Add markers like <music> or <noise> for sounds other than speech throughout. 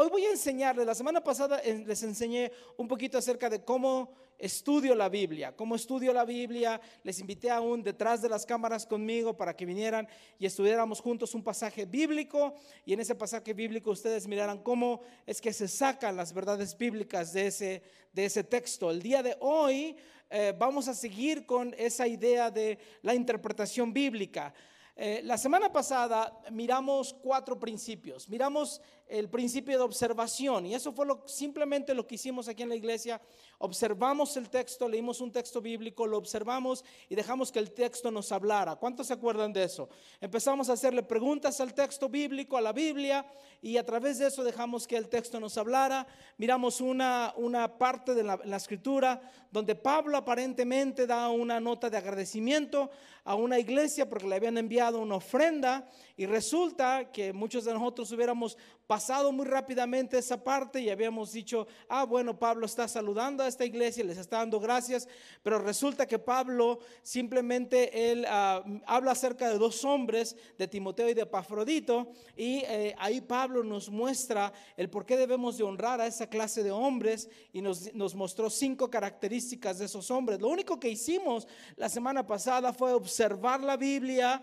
hoy voy a enseñarles, la semana pasada les enseñé un poquito acerca de cómo estudio la Biblia, cómo estudio la Biblia. Les invité aún detrás de las cámaras conmigo para que vinieran y estudiáramos juntos un pasaje bíblico y en ese pasaje bíblico ustedes miraran cómo es que se sacan las verdades bíblicas de ese, de ese texto. El día de hoy eh, vamos a seguir con esa idea de la interpretación bíblica. Eh, la semana pasada miramos cuatro principios. Miramos el principio de observación y eso fue simplemente lo que hicimos aquí en la iglesia. Observamos el texto, leímos un texto bíblico, lo observamos y dejamos que el texto nos hablara. ¿Cuántos se acuerdan de eso? Empezamos a hacerle preguntas al texto bíblico, a la Biblia y a través de eso dejamos que el texto nos hablara. Miramos una, una parte de la escritura donde Pablo aparentemente da una nota de agradecimiento a una iglesia porque le habían enviado una ofrenda y resulta que muchos de nosotros hubiéramos pasado muy rápidamente esa parte y habíamos dicho, ah, bueno, Pablo está saludando a esta iglesia, les está dando gracias, pero resulta que Pablo simplemente él ah, habla acerca de dos hombres, de Timoteo y de Pafrodito, y eh, ahí Pablo nos muestra el por qué debemos de honrar a esa clase de hombres y nos, nos mostró cinco características de esos hombres. Lo único que hicimos la semana pasada fue observar la Biblia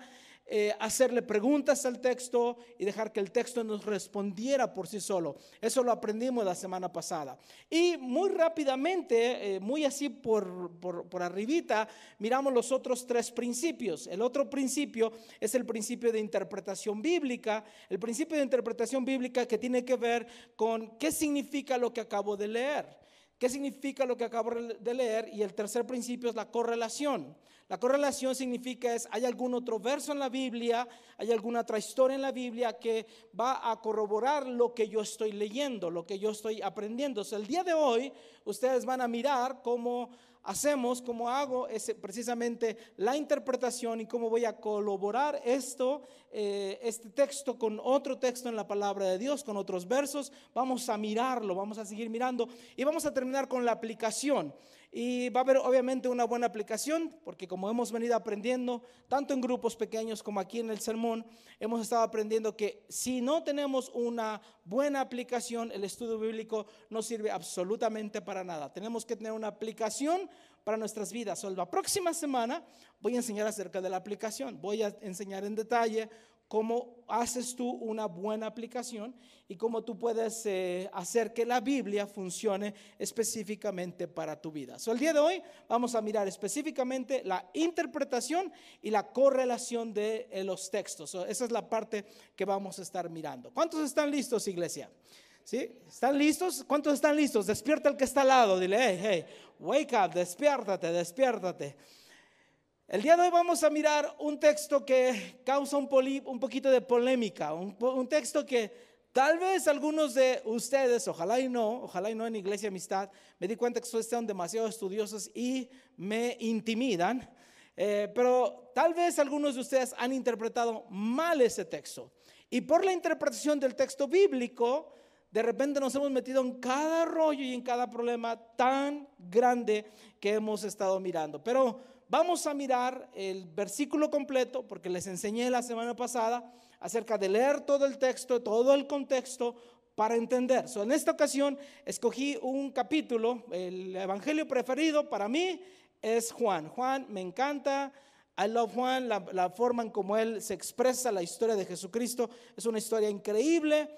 eh, hacerle preguntas al texto y dejar que el texto nos respondiera por sí solo. Eso lo aprendimos la semana pasada. Y muy rápidamente, eh, muy así por, por, por arribita, miramos los otros tres principios. El otro principio es el principio de interpretación bíblica. El principio de interpretación bíblica que tiene que ver con qué significa lo que acabo de leer. ¿Qué significa lo que acabo de leer? Y el tercer principio es la correlación. La correlación significa es, hay algún otro verso en la Biblia, hay alguna otra historia en la Biblia que va a corroborar lo que yo estoy leyendo, lo que yo estoy aprendiendo. el día de hoy ustedes van a mirar cómo hacemos, cómo hago ese, precisamente la interpretación y cómo voy a colaborar esto, eh, este texto con otro texto en la palabra de Dios, con otros versos. Vamos a mirarlo, vamos a seguir mirando y vamos a terminar con la aplicación. Y va a haber obviamente una buena aplicación, porque como hemos venido aprendiendo, tanto en grupos pequeños como aquí en el sermón, hemos estado aprendiendo que si no tenemos una buena aplicación, el estudio bíblico no sirve absolutamente para nada. Tenemos que tener una aplicación para nuestras vidas. la próxima semana voy a enseñar acerca de la aplicación. Voy a enseñar en detalle cómo haces tú una buena aplicación y cómo tú puedes eh, hacer que la Biblia funcione específicamente para tu vida. So, el día de hoy vamos a mirar específicamente la interpretación y la correlación de eh, los textos. esa es la parte que vamos a estar mirando. ¿Cuántos están listos, iglesia? ¿Sí? ¿Están listos? ¿Cuántos están listos? Despierta el que está al lado. Dile, hey, hey, wake up, despiértate, despiértate. El día de hoy vamos a mirar un texto que causa un, poquito de polémica, un, un, texto que tal vez algunos de ustedes, ojalá y no, ojalá y no en Iglesia Amistad, me di cuenta que ustedes son demasiado estudiosos y me intimidan, eh, pero tal vez algunos de ustedes han interpretado mal ese texto. Y por la interpretación del texto bíblico, de repente nos hemos metido en cada rollo y en cada problema tan grande que hemos estado mirando. Pero vamos a mirar el versículo completo, porque les enseñé la semana pasada acerca de leer todo el texto, todo el contexto para entender. en esta ocasión escogí un capítulo, el evangelio preferido para mí es Juan. Juan me encanta. I love Juan, la, la forma en como él se expresa la historia de Jesucristo es una historia increíble.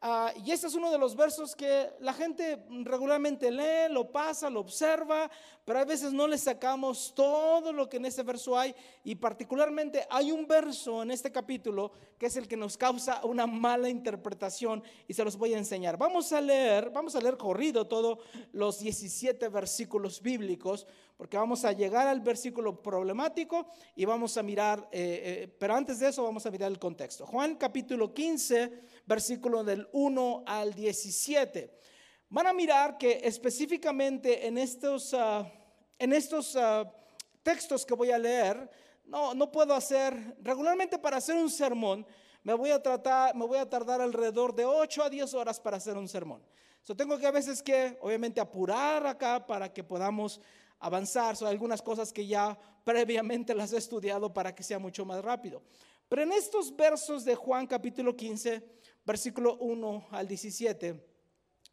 Ah, y este es uno de los versos que la gente regularmente lee, lo pasa, lo observa, pero a veces no le sacamos todo lo que en ese verso hay. Y particularmente hay un verso en este capítulo que es el que nos causa una mala interpretación y se los voy a enseñar. Vamos a leer, vamos a leer corrido todos los 17 versículos bíblicos, porque vamos a llegar al versículo problemático y vamos a mirar, eh, eh, pero antes de eso vamos a mirar el contexto. Juan capítulo 15, versículo del 1 al 17. Van a mirar que específicamente en estos, ah, en estos ah, textos que voy a leer, no, no puedo hacer, regularmente para hacer un sermón, me voy a, tratar, me voy a tardar alrededor de 8 a 10 horas para hacer un sermón. So, tengo que a veces que, obviamente, apurar acá para que podamos avanzar. Son algunas cosas que ya <laughs> previamente las he estudiado para que sea mucho más rápido. Pero en estos versos de Juan capítulo 15 versículo 1 al 17,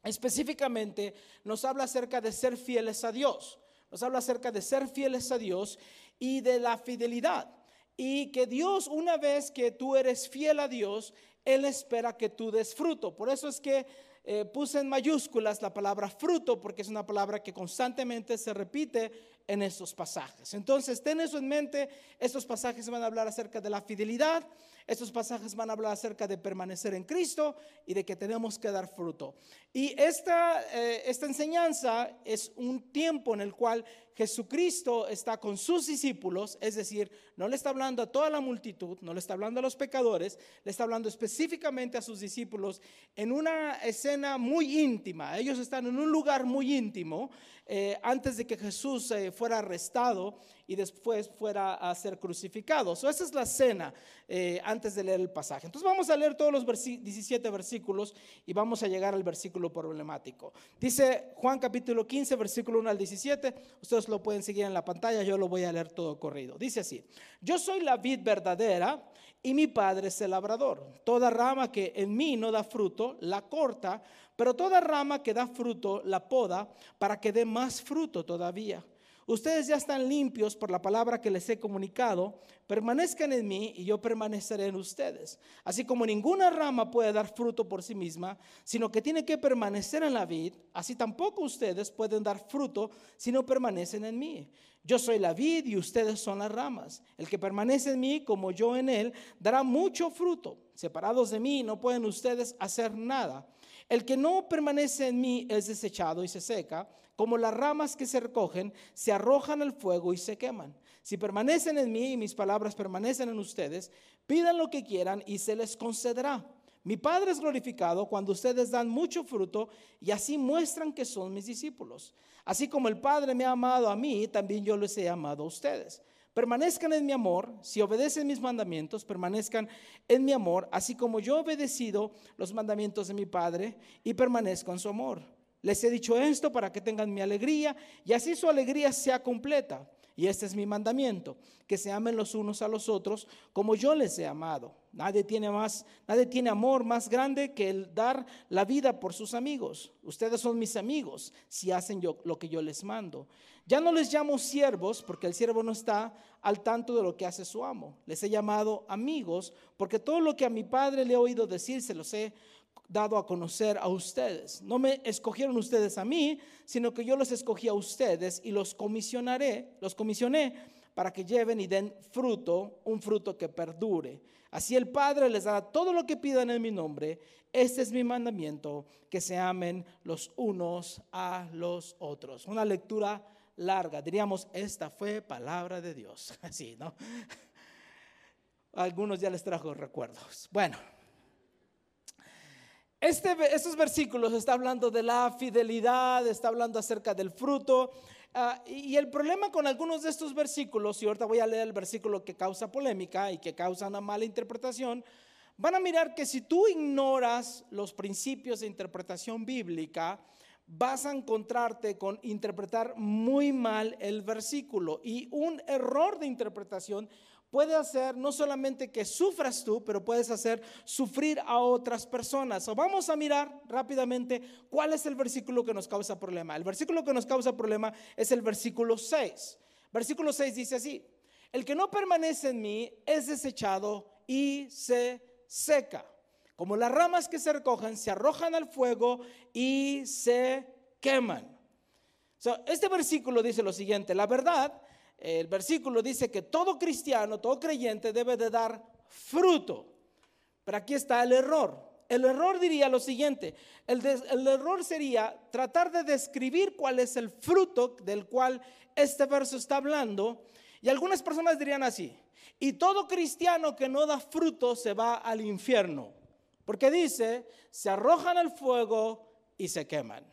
específicamente nos habla acerca de ser fieles a Dios. Nos habla acerca de ser fieles a Dios y de la fidelidad. Y que Dios, una vez que tú eres fiel a Dios, Él espera que tú des fruto. Por eso es que eh, puse en mayúsculas la palabra fruto, porque es una palabra que constantemente se repite en estos pasajes. Entonces, ten eso en mente. Estos pasajes van a hablar acerca de la fidelidad. Estos pasajes van a hablar acerca de permanecer en Cristo y de que tenemos que dar fruto. Y esta, eh, esta enseñanza es un tiempo en el cual Jesucristo está con sus discípulos, es decir, no le está hablando a toda la multitud, no le está hablando a los pecadores, le está hablando específicamente a sus discípulos en una escena muy íntima. Ellos están en un lugar muy íntimo eh, antes de que Jesús eh, fuera arrestado y después fuera a ser crucificado. esa es la escena eh, antes de leer el pasaje. Entonces vamos a leer todos los 17 versículos y vamos a llegar al versículo problemático. Dice Juan capítulo 15, versículo 1 al 17. Ustedes lo pueden seguir en la pantalla, yo lo voy a leer todo corrido. Dice así, yo soy la vid verdadera y mi padre es el labrador. Toda rama que en mí no da fruto, la corta, pero toda rama que da fruto, la poda para que dé más fruto todavía. Ustedes ya están limpios por la palabra que les he comunicado. Permanezcan en mí y yo permaneceré en ustedes. Así como ninguna rama puede dar fruto por sí misma, sino que tiene que permanecer en la vid, así tampoco ustedes pueden dar fruto si no permanecen en mí. Yo soy la vid y ustedes son las ramas. El que permanece en mí, como yo en él, dará mucho fruto. Separados de mí no pueden ustedes hacer nada. El que no permanece en mí es desechado y se seca como las ramas que se recogen, se arrojan al fuego y se queman. Si permanecen en mí y mis palabras permanecen en ustedes, pidan lo que quieran y se les concederá. Mi Padre es glorificado cuando ustedes dan mucho fruto y así muestran que son mis discípulos. Así como el Padre me ha amado a mí, también yo les he amado a ustedes. Permanezcan en mi amor, si obedecen mis mandamientos, permanezcan en mi amor, así como yo he obedecido los mandamientos de mi Padre y permanezco en su amor. Les he dicho esto para que tengan mi alegría y así su alegría sea completa. Y este es mi mandamiento, que se amen los unos a los otros como yo les he amado. Nadie tiene más, nadie tiene amor más grande que el dar la vida por sus amigos. Ustedes son mis amigos si hacen yo, lo que yo les mando. Ya no les llamo siervos porque el siervo no está al tanto de lo que hace su amo. Les he llamado amigos porque todo lo que a mi padre le he oído decir se los he dado a conocer a ustedes. No me escogieron ustedes a mí, sino que yo los escogí a ustedes y los comisionaré, los comisioné para que lleven y den fruto, un fruto que perdure. Así el Padre les dará todo lo que pidan en mi nombre. Este es mi mandamiento, que se amen los unos a los otros. Una lectura larga, diríamos, esta fue palabra de Dios. <laughs> Así, ¿no? <laughs> algunos ya les trajo recuerdos. Bueno. Este, estos versículos está hablando de la fidelidad, está hablando acerca del fruto. Ah, y el problema con algunos de estos versículos, y ahorita voy a leer el versículo que causa polémica y que causa una mala interpretación, van a mirar que si tú ignoras los principios de interpretación bíblica, vas a encontrarte con interpretar muy mal el versículo. Y un error de interpretación puede hacer no solamente que sufras tú, pero puedes hacer sufrir a otras personas. O vamos a mirar rápidamente cuál es el versículo que nos causa problema. El versículo que nos causa problema es el versículo 6. Versículo 6 dice así, el que no permanece en mí es desechado y se seca. Como las ramas que se recogen, se arrojan al fuego y se queman. este versículo dice lo siguiente, la verdad el versículo dice que todo cristiano, todo creyente debe de dar fruto. Pero aquí está el error. El error diría lo siguiente, el, error sería tratar de describir cuál es el fruto del cual este verso está hablando. Y algunas personas dirían así, y todo cristiano que no da fruto se va al infierno, porque dice, se arrojan al fuego y se queman.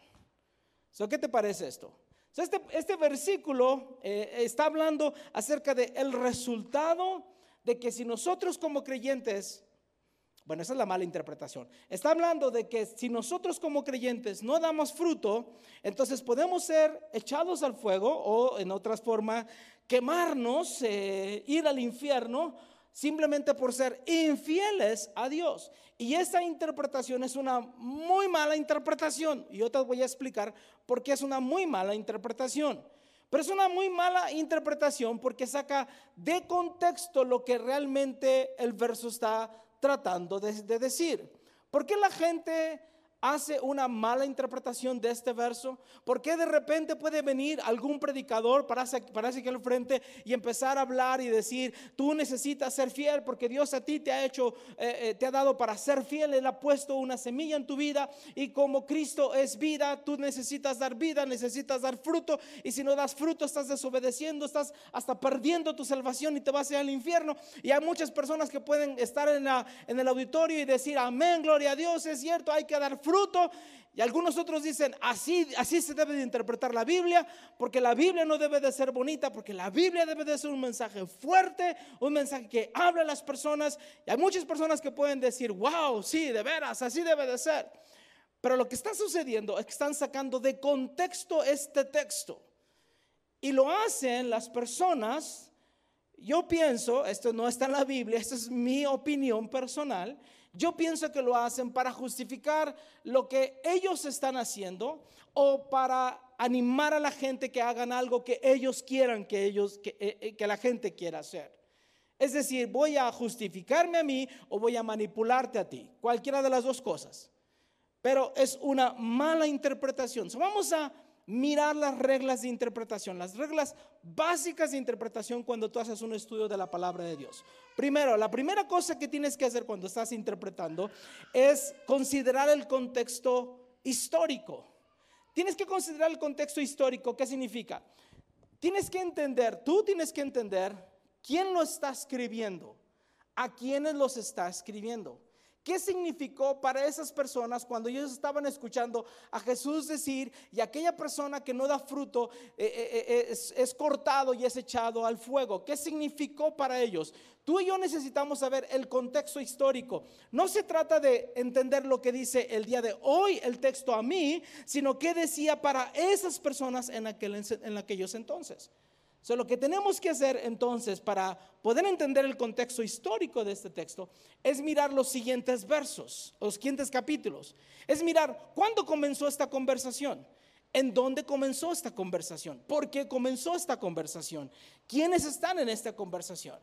¿Qué te parece esto? Este, este, versículo eh, está hablando acerca del el resultado de que si nosotros como creyentes, bueno, esa es la mala interpretación, está hablando de que si nosotros como creyentes no damos fruto, entonces podemos ser echados al fuego o en otras formas quemarnos, eh, ir al infierno simplemente por ser infieles a Dios. Y esta interpretación es una muy mala interpretación. Y yo te voy a explicar por qué es una muy mala interpretación. Pero es una muy mala interpretación porque saca de contexto lo que realmente el verso está tratando de, decir. ¿Por qué la gente hace una mala interpretación de este verso? ¿Por qué de repente puede venir algún predicador para aquí al frente y empezar a hablar y decir, tú necesitas ser fiel porque Dios a ti te ha hecho, eh, eh, te ha dado para ser fiel, Él ha puesto una semilla en tu vida y como Cristo es vida, tú necesitas dar vida, necesitas dar fruto y si no das fruto estás desobedeciendo, estás hasta perdiendo tu salvación y te vas a ir al infierno. Y hay muchas personas que pueden estar en, la, en el auditorio y decir, amén, gloria a Dios, es cierto, hay que dar fruto fruto. Y algunos otros dicen, así, así se debe de interpretar la Biblia, porque la Biblia no debe de ser bonita, porque la Biblia debe de ser un mensaje fuerte, un mensaje que habla a las personas. Y hay muchas personas que pueden decir, wow, sí, de veras, así debe de ser. Pero lo que está sucediendo es que están sacando de contexto este texto. Y lo hacen las personas, yo pienso, esto no está en la Biblia, esta es mi opinión personal, yo pienso que lo hacen para justificar lo que ellos están haciendo o para animar a la gente que hagan algo que ellos quieran que ellos eh, eh, que la gente quiera hacer. Es decir, voy a justificarme a mí o voy a manipularte a ti, cualquiera de las dos cosas. Pero es una mala interpretación. vamos a mirar las reglas de interpretación, las reglas básicas de interpretación cuando tú haces un estudio de la palabra de Dios. Primero, la primera cosa que tienes que hacer cuando estás interpretando es considerar el contexto histórico. Tienes que considerar el contexto histórico. ¿Qué significa? Tienes que entender, tú tienes que entender quién lo está escribiendo, a quiénes los está escribiendo. ¿Qué significó para esas personas cuando ellos estaban escuchando a Jesús decir, y aquella persona que no da fruto eh, eh, eh, es, cortado y es echado al fuego? ¿Qué significó para ellos? Tú y yo necesitamos saber el contexto histórico. No se trata de entender lo que dice el día de hoy el texto a mí, sino qué decía para esas personas en, aquel, en aquellos entonces lo que tenemos que hacer entonces para poder entender el contexto histórico de este texto es mirar los siguientes versos, los siguientes capítulos. Es mirar cuándo comenzó esta conversación, en dónde comenzó esta conversación, por qué comenzó esta conversación, quiénes están en esta conversación.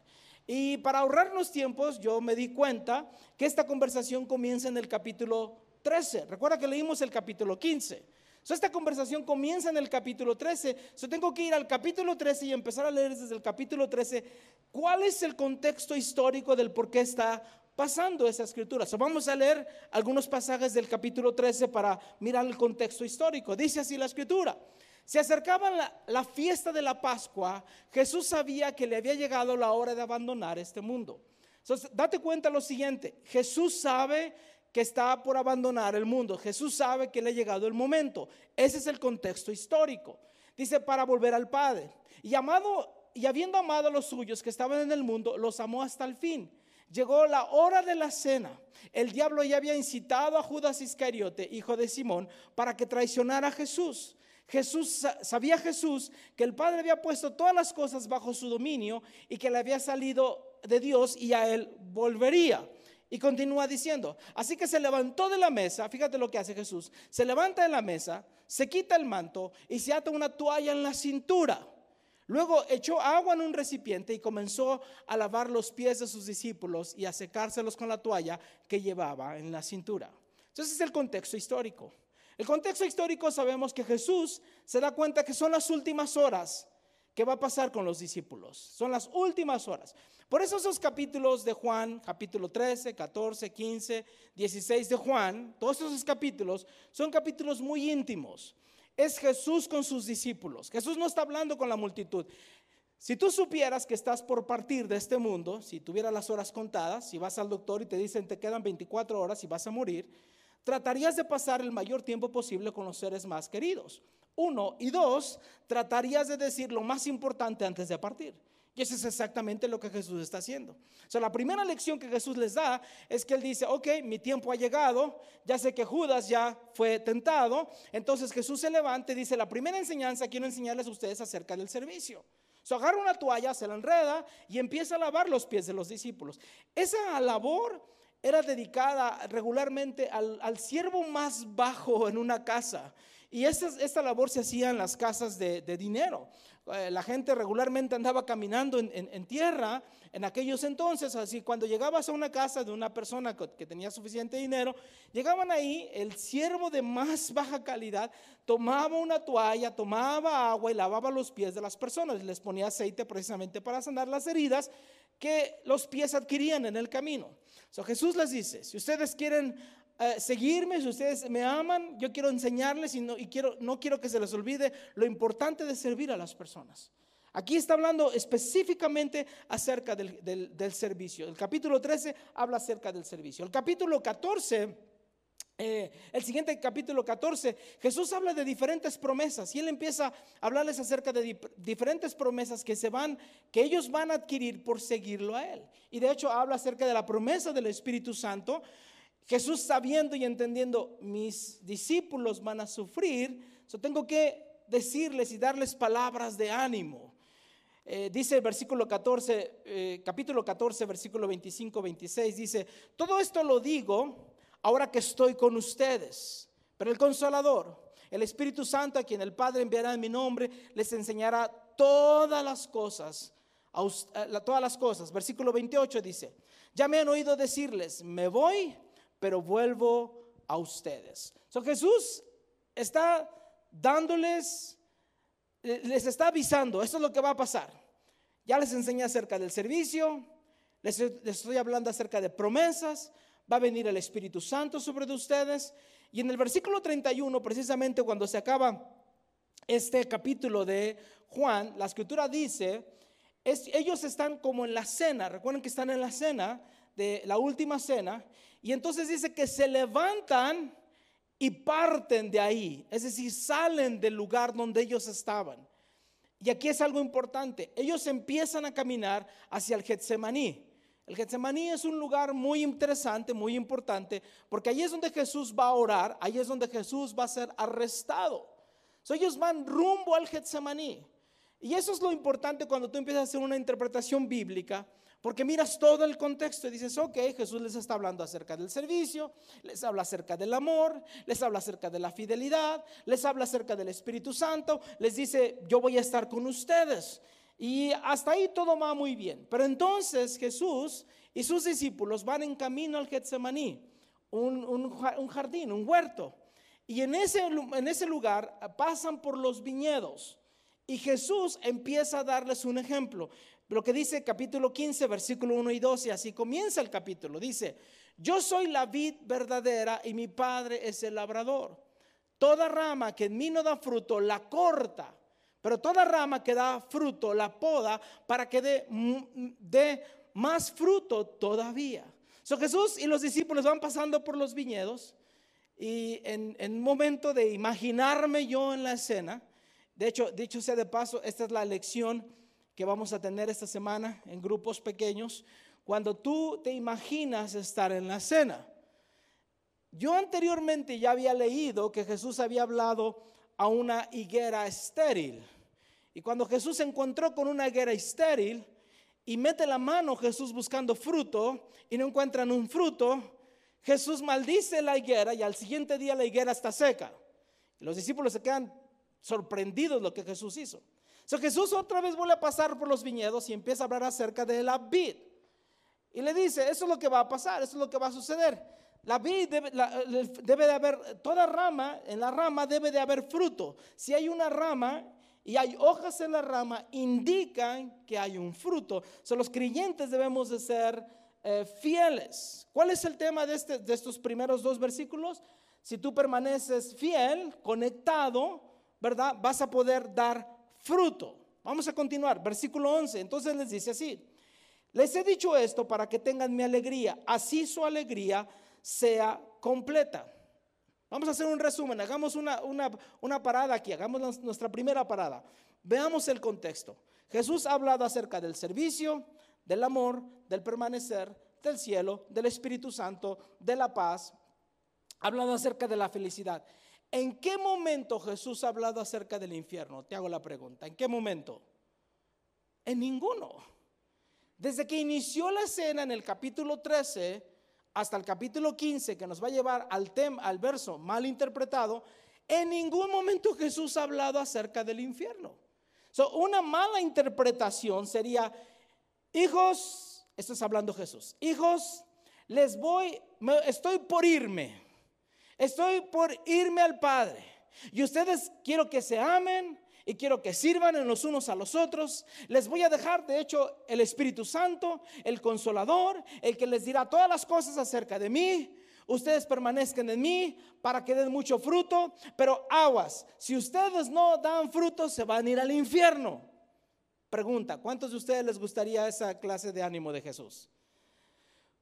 Y para ahorrarnos tiempos, yo me di cuenta que esta conversación comienza en el capítulo 13. Recuerda que leímos el capítulo 15 esta conversación comienza en el capítulo 13. Yo tengo que ir al capítulo 13 y empezar a leer desde el capítulo 13 cuál es el contexto histórico del por qué está pasando esa escritura. vamos a leer algunos pasajes del capítulo 13 para mirar el contexto histórico. Dice así la escritura. Se acercaba la, la fiesta de la Pascua. Jesús sabía que le había llegado la hora de abandonar este mundo. Entonces, date cuenta lo siguiente. Jesús sabe que está por abandonar el mundo. Jesús sabe que le ha llegado el momento. Ese es el contexto histórico. Dice para volver al Padre. Y amado y habiendo amado a los suyos que estaban en el mundo, los amó hasta el fin. Llegó la hora de la cena. El diablo ya había incitado a Judas Iscariote, hijo de Simón, para que traicionara a Jesús. Jesús sabía Jesús que el Padre había puesto todas las cosas bajo su dominio y que le había salido de Dios y a él volvería. Y continúa diciendo, así que se levantó de la mesa, fíjate lo que hace Jesús, se levanta de la mesa, se quita el manto y se ata una toalla en la cintura. Luego echó agua en un recipiente y comenzó a lavar los pies de sus discípulos y a secárselos con la toalla que llevaba en la cintura. Entonces es el contexto histórico. El contexto histórico sabemos que Jesús se da cuenta que son las últimas horas que va a pasar con los discípulos. Son las últimas horas. Por eso esos capítulos de Juan, capítulo 13, 14, 15, 16 de Juan, todos esos capítulos son capítulos muy íntimos. Es Jesús con sus discípulos. Jesús no está hablando con la multitud. Si tú supieras que estás por partir de este mundo, si tuvieras las horas contadas, si vas al doctor y te dicen te quedan 24 horas y vas a morir, tratarías de pasar el mayor tiempo posible con los seres más queridos. Uno. Y dos, tratarías de decir lo más importante antes de partir. Y eso es exactamente lo que Jesús está haciendo. O sea, la primera lección que Jesús les da es que Él dice, ok, mi tiempo ha llegado, ya sé que Judas ya fue tentado, entonces Jesús se levanta y dice, la primera enseñanza quiero enseñarles a ustedes acerca del servicio. So, agarra una toalla, se la enreda y empieza a lavar los pies de los discípulos. Esa labor era dedicada regularmente al siervo más bajo en una casa. Y esta, esta labor se hacía en las casas de, dinero. Eh, la gente regularmente andaba caminando en, tierra en aquellos entonces. Así, cuando llegabas a una casa de una persona que, que tenía suficiente dinero, llegaban ahí, el siervo de más baja calidad tomaba una toalla, tomaba agua y lavaba los pies de las personas. Les ponía aceite precisamente para sanar las heridas que los pies adquirían en el camino. So, Jesús les dice, si ustedes quieren seguirme, si ustedes me aman, yo quiero enseñarles y, no, quiero, no quiero que se les olvide lo importante de servir a las personas. Aquí está hablando específicamente acerca del, del, servicio. El capítulo 13 habla acerca del servicio. El capítulo 14 eh, el siguiente capítulo 14, Jesús habla de diferentes promesas y él empieza a hablarles acerca de diferentes promesas que se van, que ellos van a adquirir por seguirlo a él. Y de hecho habla acerca de la promesa del Espíritu Santo. Jesús sabiendo y entendiendo, mis discípulos van a sufrir, so tengo que decirles y darles palabras de ánimo. Eh, dice el versículo 14, eh, capítulo 14, versículo 25, 26, dice, todo esto lo digo ahora que estoy con ustedes. Pero el consolador, el Espíritu Santo, a quien el Padre enviará en mi nombre, les enseñará todas las cosas. todas las cosas. Versículo 28 dice, ya me han oído decirles, me voy, pero vuelvo a ustedes. So Jesús está dándoles, eh, les está avisando, esto es lo que va a pasar. Ya les enseñé acerca del servicio, les, estoy hablando acerca de promesas, va a venir el Espíritu Santo sobre ustedes. Y en el versículo 31, precisamente cuando se acaba este capítulo de Juan, la escritura dice, es, ellos están como en la cena, recuerden que están en la cena, la última cena, y entonces dice que se levantan y parten de ahí, es decir, salen del lugar donde ellos estaban. Y aquí es algo importante, ellos empiezan a caminar hacia el Getsemaní. El Getsemaní es un lugar muy interesante, muy importante, porque ahí es donde Jesús va a orar, ahí es donde Jesús va a ser arrestado. So, ellos van rumbo al Getsemaní. Y eso es lo importante cuando tú empiezas a hacer una interpretación bíblica, porque miras todo el contexto y dices, ok, Jesús les está hablando acerca del servicio, les habla acerca del amor, les habla acerca de la fidelidad, les habla acerca del Espíritu Santo, les dice, yo voy a estar con ustedes. Y hasta ahí todo va muy bien. Pero entonces Jesús y sus discípulos van en camino al Getsemaní, un, jardín, un huerto. Y en ese lugar pasan por los viñedos. Y Jesús empieza a darles un ejemplo. Lo que dice capítulo 15, versículo 1 y 12, así comienza el capítulo. Dice, yo soy la vid verdadera y mi padre es el labrador. Toda rama que en mí no da fruto, la corta pero toda rama que da fruto la poda para que dé, dé más fruto todavía. So Jesús y los discípulos van pasando por los viñedos y en, en un momento de imaginarme yo en la escena, de hecho, dicho sea de paso, esta es la lección que vamos a tener esta semana en grupos pequeños, cuando tú te imaginas estar en la cena. Yo anteriormente ya había leído que Jesús había hablado a una higuera estéril. Y cuando Jesús se encontró con una higuera estéril y mete la mano Jesús buscando fruto y no encuentran un fruto, Jesús maldice la higuera y al siguiente día la higuera está seca. los discípulos se quedan sorprendidos lo que Jesús hizo. So Jesús otra vez vuelve a pasar por los viñedos y empieza a hablar acerca de la vid. Y le dice, eso es lo que va a pasar, eso es lo que va a suceder. La vid debe, debe, de haber, toda rama, en la rama debe de haber fruto. Si hay una rama y hay hojas en la rama, indican que hay un fruto. So, los creyentes debemos de ser eh, fieles. ¿Cuál es el tema de, este, de estos primeros dos versículos? Si tú permaneces fiel, conectado, ¿verdad? Vas a poder dar fruto. Vamos a continuar, versículo 11. Entonces les dice así, les he dicho esto para que tengan mi alegría, así su alegría sea completa. Vamos a hacer un resumen, hagamos una, una, una parada aquí, hagamos nuestra primera parada. Veamos el contexto. Jesús ha hablado acerca del servicio, del amor, del permanecer, del cielo, del Espíritu Santo, de la paz. Ha hablado acerca de la felicidad. ¿En qué momento Jesús ha hablado acerca del infierno? Te hago la pregunta. ¿En qué momento? En ninguno. Desde que inició la escena en el capítulo 13 hasta el capítulo 15, que nos va a llevar al, tema, al verso mal interpretado, en ningún momento Jesús ha hablado acerca del infierno. una mala interpretación sería, hijos, esto es hablando Jesús, hijos, les voy, estoy por irme, estoy por irme al Padre. Y ustedes quiero que se amen y quiero que sirvan en los unos a los otros. Les voy a dejar, de hecho, el Espíritu Santo, el Consolador, el que les dirá todas las cosas acerca de mí. Ustedes permanezcan en mí para que den mucho fruto, pero aguas, si ustedes no dan fruto, se van a ir al infierno. Pregunta, ¿cuántos de ustedes les gustaría esa clase de ánimo de Jesús?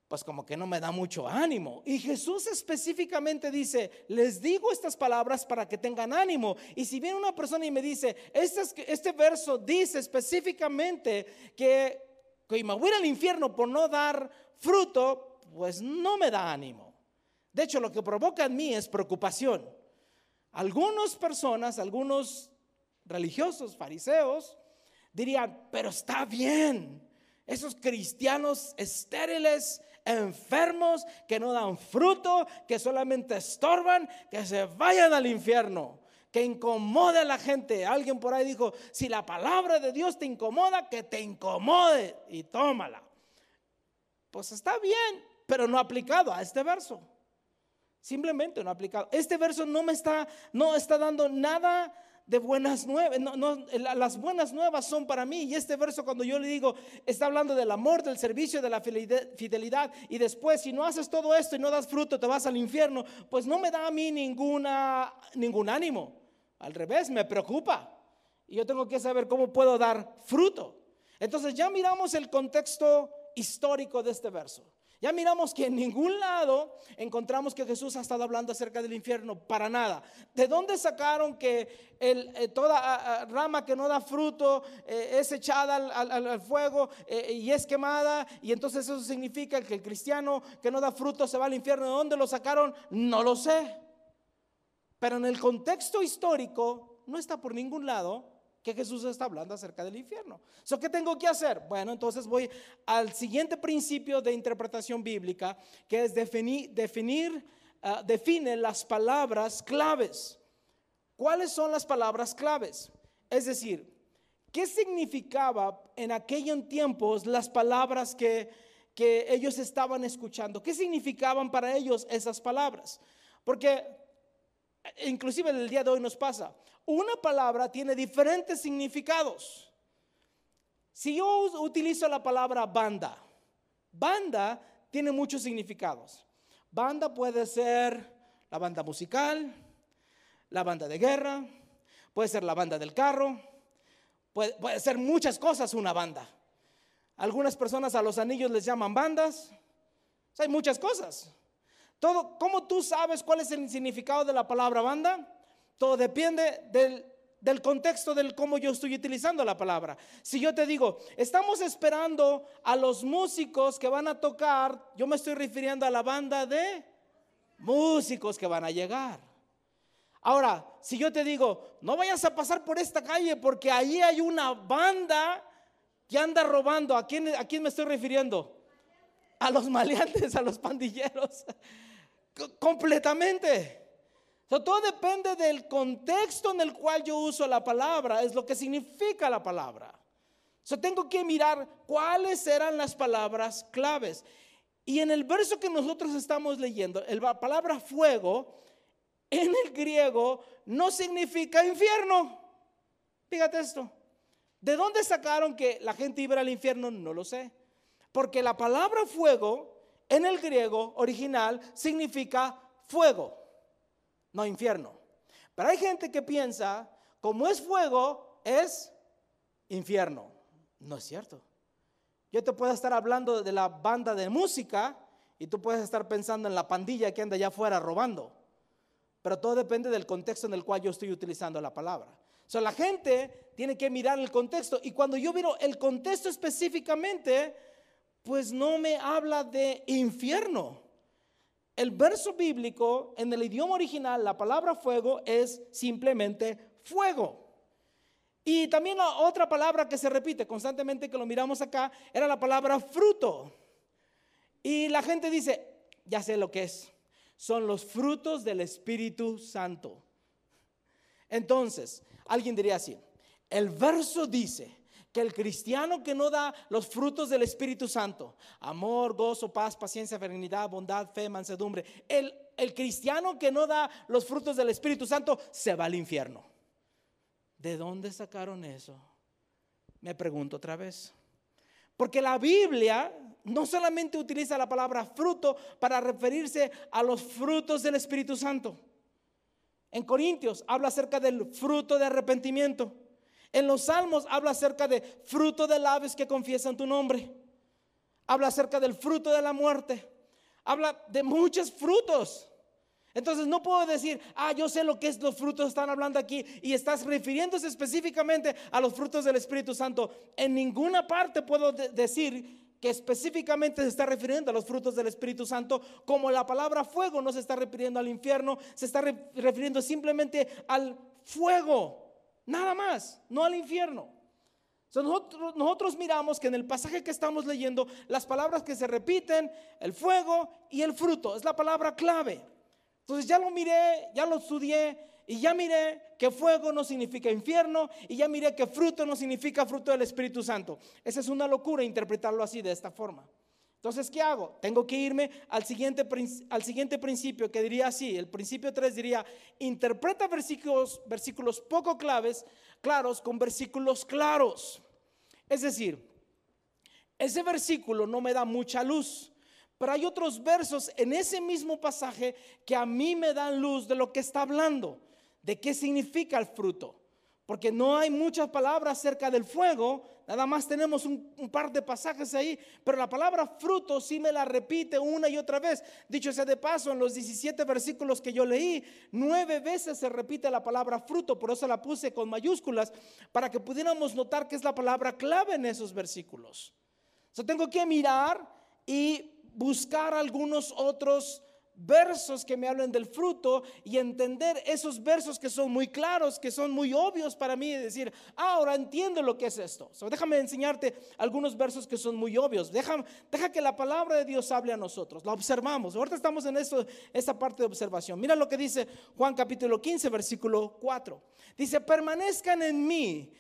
Pues como que no me da mucho ánimo. Y Jesús específicamente dice, les digo estas palabras para que tengan ánimo. Y si viene una persona y me dice, este, este verso dice específicamente que, que me voy al infierno por no dar fruto, pues no me da ánimo. De hecho, lo que provoca en mí es preocupación. Algunas personas, algunos religiosos, fariseos, dirían, pero está bien. Esos cristianos estériles enfermos, que no dan fruto, que solamente estorban, que se vayan al infierno, que incomode a la gente. Alguien por ahí dijo, si la palabra de Dios te incomoda, que te incomode y tómala. Pues está bien, pero no aplicado a este verso. Simplemente no aplicado. Este verso no me está, no está dando nada de buenas nuevas. No, las buenas nuevas son para mí. Y este verso cuando yo le digo, está hablando del amor, del servicio, de la fidelidad. Y después, si no haces todo esto y no das fruto, te vas al infierno. Pues no me da a mí ninguna, ningún ánimo. Al revés, me preocupa. Y yo tengo que saber cómo puedo dar fruto. Entonces ya miramos el contexto histórico de este verso. Ya miramos que en ningún lado encontramos que Jesús ha estado hablando acerca del infierno, para nada. ¿De dónde sacaron que eh, toda rama que no da fruto eh, es echada al, fuego eh, y es quemada? Y entonces eso significa que el cristiano que no da fruto se va al infierno. ¿De dónde lo sacaron? No lo sé. Pero en el contexto histórico no está por ningún lado que Jesús está hablando acerca del infierno. So, ¿Qué tengo que hacer? Bueno, entonces voy al siguiente principio de interpretación bíblica, que es definir, definir ah, define las palabras claves. ¿Cuáles son las palabras claves? Es decir, ¿qué significaba en aquellos tiempos las palabras que, que ellos estaban escuchando? ¿Qué significaban para ellos esas palabras? Porque inclusive el día de hoy nos pasa una palabra tiene diferentes significados. Si yo utilizo la palabra banda, banda tiene muchos significados. Banda puede ser la banda musical, la banda de guerra, puede ser la banda del carro, puede, ser muchas cosas una banda. Algunas personas a los anillos les llaman bandas. hay muchas cosas. Todo, ¿Cómo tú sabes cuál es el significado de la palabra banda? Todo depende del, contexto del cómo yo estoy utilizando la palabra. Si yo te digo, estamos esperando a los músicos que van a tocar, yo me estoy refiriendo a la banda de músicos que van a llegar. Ahora, si yo te digo, no vayas a pasar por esta calle porque ahí hay una banda que anda robando, ¿a quién, a quién me estoy refiriendo? A los maleantes, a los pandilleros. Completamente todo depende del contexto en el cual yo uso la palabra, es lo que significa la palabra. So, tengo que mirar cuáles eran las palabras claves. Y en el verso que nosotros estamos leyendo, la palabra fuego en el griego no significa infierno. Fíjate esto. ¿De dónde sacaron que la gente iba al infierno? No lo sé. Porque la palabra fuego en el griego original significa fuego no infierno. Pero hay gente que piensa, como es fuego, es infierno. No es cierto. Yo te puedo estar hablando de la banda de música y tú puedes estar pensando en la pandilla que anda allá afuera robando. Pero todo depende del contexto en el cual yo estoy utilizando la palabra. O sea, la gente tiene que mirar el contexto. Y cuando yo miro el contexto específicamente, pues no me habla de infierno. El verso bíblico en el idioma original, la palabra fuego es simplemente fuego. Y también otra palabra que se repite constantemente que lo miramos acá era la palabra fruto. Y la gente dice, ya sé lo que es. Son los frutos del Espíritu Santo. Entonces, alguien diría así, el verso dice que el cristiano que no da los frutos del Espíritu Santo, amor, gozo, paz, paciencia, benignidad, bondad, fe, mansedumbre, el, el cristiano que no da los frutos del Espíritu Santo se va al infierno. ¿De dónde sacaron eso? Me pregunto otra vez. Porque la Biblia no solamente utiliza la palabra fruto para referirse a los frutos del Espíritu Santo. En Corintios habla acerca del fruto de arrepentimiento. En los Salmos habla acerca de fruto de labios que confiesan tu nombre. Habla acerca del fruto de la muerte. Habla de muchos frutos. Entonces no puedo decir, ah, yo sé lo que es los frutos están hablando aquí y estás refiriéndose específicamente a los frutos del Espíritu Santo. En ninguna parte puedo decir que específicamente se está refiriendo a los frutos del Espíritu Santo, como la palabra fuego no se está refiriendo al infierno, se está refiriendo simplemente al fuego, nada más, no al infierno. nosotros, nosotros, miramos que en el pasaje que estamos leyendo, las palabras que se repiten, el fuego y el fruto, es la palabra clave. Entonces ya lo miré, ya lo estudié y ya miré que fuego no significa infierno y ya miré que fruto no significa fruto del Espíritu Santo. Esa es una locura interpretarlo así, de esta forma. Entonces, ¿qué hago? Tengo que irme al siguiente, al siguiente principio que diría así. El principio 3 diría, interpreta versículos, versículos poco claves, claros con versículos claros. Es decir, ese versículo no me da mucha luz. Pero hay otros versos en ese mismo pasaje que a mí me dan luz de lo que está hablando, de qué significa el fruto. Porque no hay muchas palabras acerca del fuego, nada más tenemos un, par de pasajes ahí, pero la palabra fruto sí me la repite una y otra vez. Dicho sea de paso, en los 17 versículos que yo leí, nueve veces se repite la palabra fruto, por eso la puse con mayúsculas, para que pudiéramos notar que es la palabra clave en esos versículos. O tengo que mirar y buscar algunos otros versos que me hablen del fruto y entender esos versos que son muy claros, que son muy obvios para mí y decir, ah, ahora entiendo lo que es esto. déjame enseñarte algunos versos que son muy obvios. Deja, deja que la palabra de Dios hable a nosotros. La observamos. Ahorita estamos en esto, esta parte de observación. Mira lo que dice Juan capítulo 15, versículo 4. Dice, permanezcan en mí.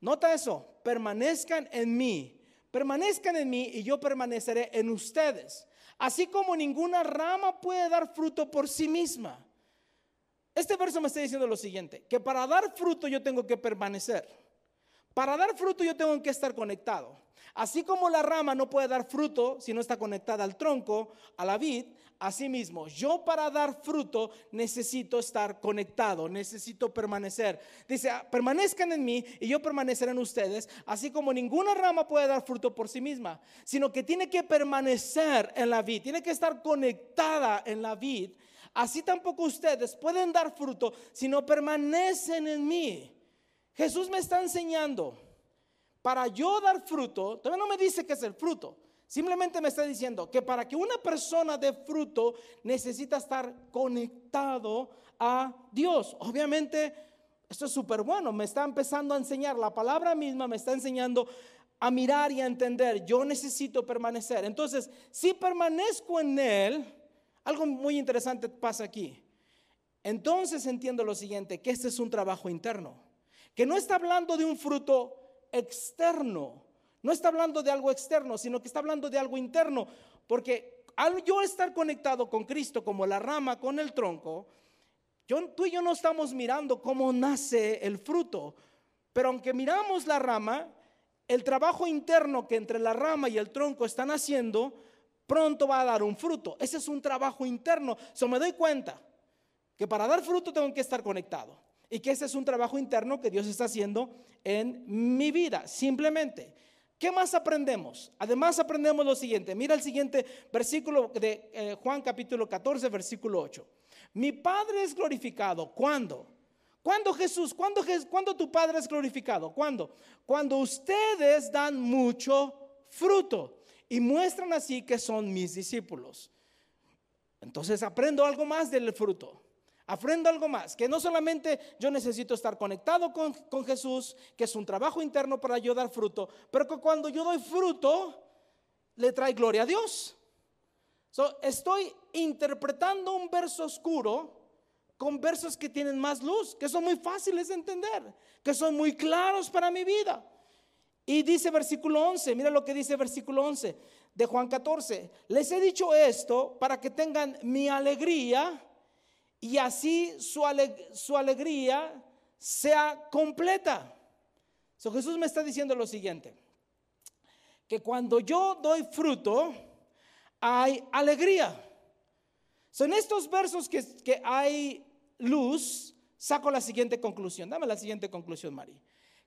Nota eso, permanezcan en mí Permanezcan en mí y yo permaneceré en ustedes. Así como ninguna rama puede dar fruto por sí misma. Este verso me está diciendo lo siguiente, que para dar fruto yo tengo que permanecer. Para dar fruto yo tengo que estar conectado. Así como la rama no puede dar fruto si no está conectada al tronco, a la vid, Asimismo, yo para dar fruto necesito estar conectado, necesito permanecer. Dice, ah, permanezcan en mí y yo permaneceré en ustedes, así como ninguna rama puede dar fruto por sí misma, sino que tiene que permanecer en la vid, tiene que estar conectada en la vid. Así tampoco ustedes pueden dar fruto si no permanecen en mí. Jesús me está enseñando, para yo dar fruto, todavía no me dice que es el fruto, Simplemente me está diciendo que para que una persona dé fruto necesita estar conectado a Dios. Obviamente, esto es súper bueno. Me está empezando a enseñar, la palabra misma me está enseñando a mirar y a entender. Yo necesito permanecer. Entonces, si permanezco en Él, algo muy interesante pasa aquí. Entonces entiendo lo siguiente, que este es un trabajo interno, que no está hablando de un fruto externo, no está hablando de algo externo, sino que está hablando de algo interno. Porque al yo estar conectado con Cristo como la rama con el tronco, tú y yo no estamos mirando cómo nace el fruto. Pero aunque miramos la rama, el trabajo interno que entre la rama y el tronco están haciendo, pronto va a dar un fruto. Ese es un trabajo interno. So me doy cuenta que para dar fruto tengo que estar conectado. Y que ese es un trabajo interno que Dios está haciendo en mi vida. Simplemente. ¿Qué más aprendemos? Además aprendemos lo siguiente. Mira el siguiente versículo de eh, Juan capítulo 14, versículo 8. Mi Padre es glorificado. ¿Cuándo? ¿Cuándo Jesús? ¿Cuándo, ¿Cuándo tu Padre es glorificado? ¿Cuándo? Cuando ustedes dan mucho fruto y muestran así que son mis discípulos. Entonces aprendo algo más del fruto. Aprendo algo más, que no solamente yo necesito estar conectado con, Jesús, que es un trabajo interno para yo dar fruto, pero que cuando yo doy fruto, le trae gloria a Dios. estoy interpretando un verso oscuro con versos que tienen más luz, que son muy fáciles de entender, que son muy claros para mi vida. Y dice versículo 11, mira lo que dice versículo 11 de Juan 14. Les he dicho esto para que tengan mi alegría y así su, alegría sea completa. So, Jesús me está diciendo lo siguiente, que cuando yo doy fruto, hay alegría. Son estos versos que, que hay luz, saco la siguiente conclusión. Dame la siguiente conclusión, Mari.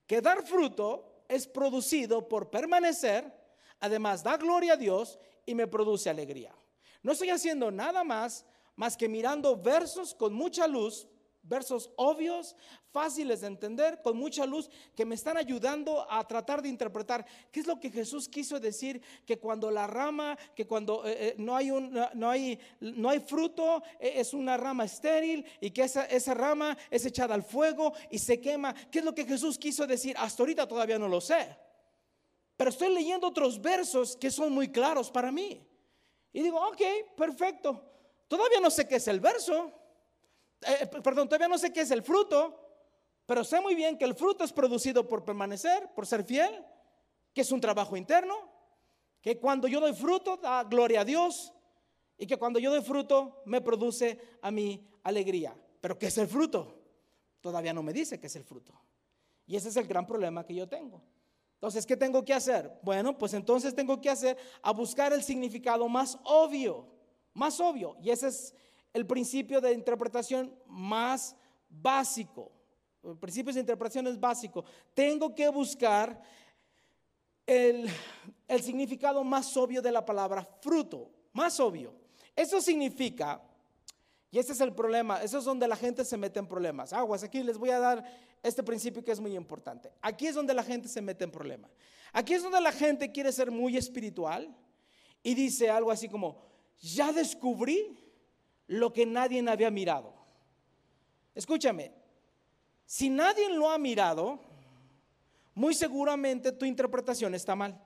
Que dar fruto es producido por permanecer, además da gloria a Dios y me produce alegría. No estoy haciendo nada más más que mirando versos con mucha luz versos obvios, fáciles de entender, con mucha luz, que me están ayudando a tratar de interpretar qué es lo que Jesús quiso decir, que cuando la rama, que cuando eh, eh, no, hay un, no, hay, no hay fruto, eh, es una rama estéril y que esa, esa rama es echada al fuego y se quema. ¿Qué es lo que Jesús quiso decir? Hasta ahorita todavía no lo sé. Pero estoy leyendo otros versos que son muy claros para mí. Y digo, ok, perfecto. Todavía no sé qué es el verso. Eh, eh, perdón, todavía no sé qué es el fruto, pero sé muy bien que el fruto es producido por permanecer, por ser fiel, que es un trabajo interno, que cuando yo doy fruto da gloria a Dios y que cuando yo doy fruto me produce a mí alegría. Pero ¿qué es el fruto? Todavía no me dice qué es el fruto. Y ese es el gran problema que yo tengo. Entonces, ¿qué tengo que hacer? Bueno, pues entonces tengo que hacer a buscar el significado más obvio, más obvio. Y ese es el principio de interpretación más básico. El principio de interpretación es básico. Tengo que buscar el, significado más obvio de la palabra fruto, más obvio. Eso significa, y ese es el problema, eso es donde la gente se mete en problemas. Aguas, aquí les voy a dar este principio que es muy importante. Aquí es donde la gente se mete en problemas. Aquí es donde la gente quiere ser muy espiritual y dice algo así como, ya descubrí lo que nadie había mirado. Escúchame, si nadie lo ha mirado, muy seguramente tu interpretación está mal.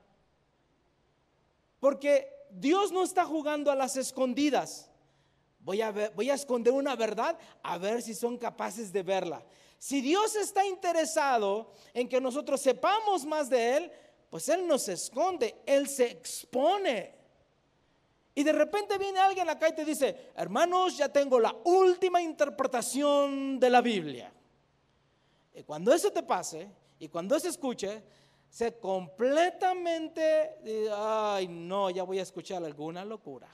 Porque Dios no está jugando a las escondidas. Voy a, voy a esconder una verdad a ver si son capaces de verla. Si Dios está interesado en que nosotros sepamos más de Él, pues Él no se esconde, Él se expone. Y de repente viene alguien acá y te dice, hermanos, ya tengo la última interpretación de la Biblia. Y cuando eso te pase y cuando eso escuche, se completamente, ay no, ya voy a escuchar alguna locura.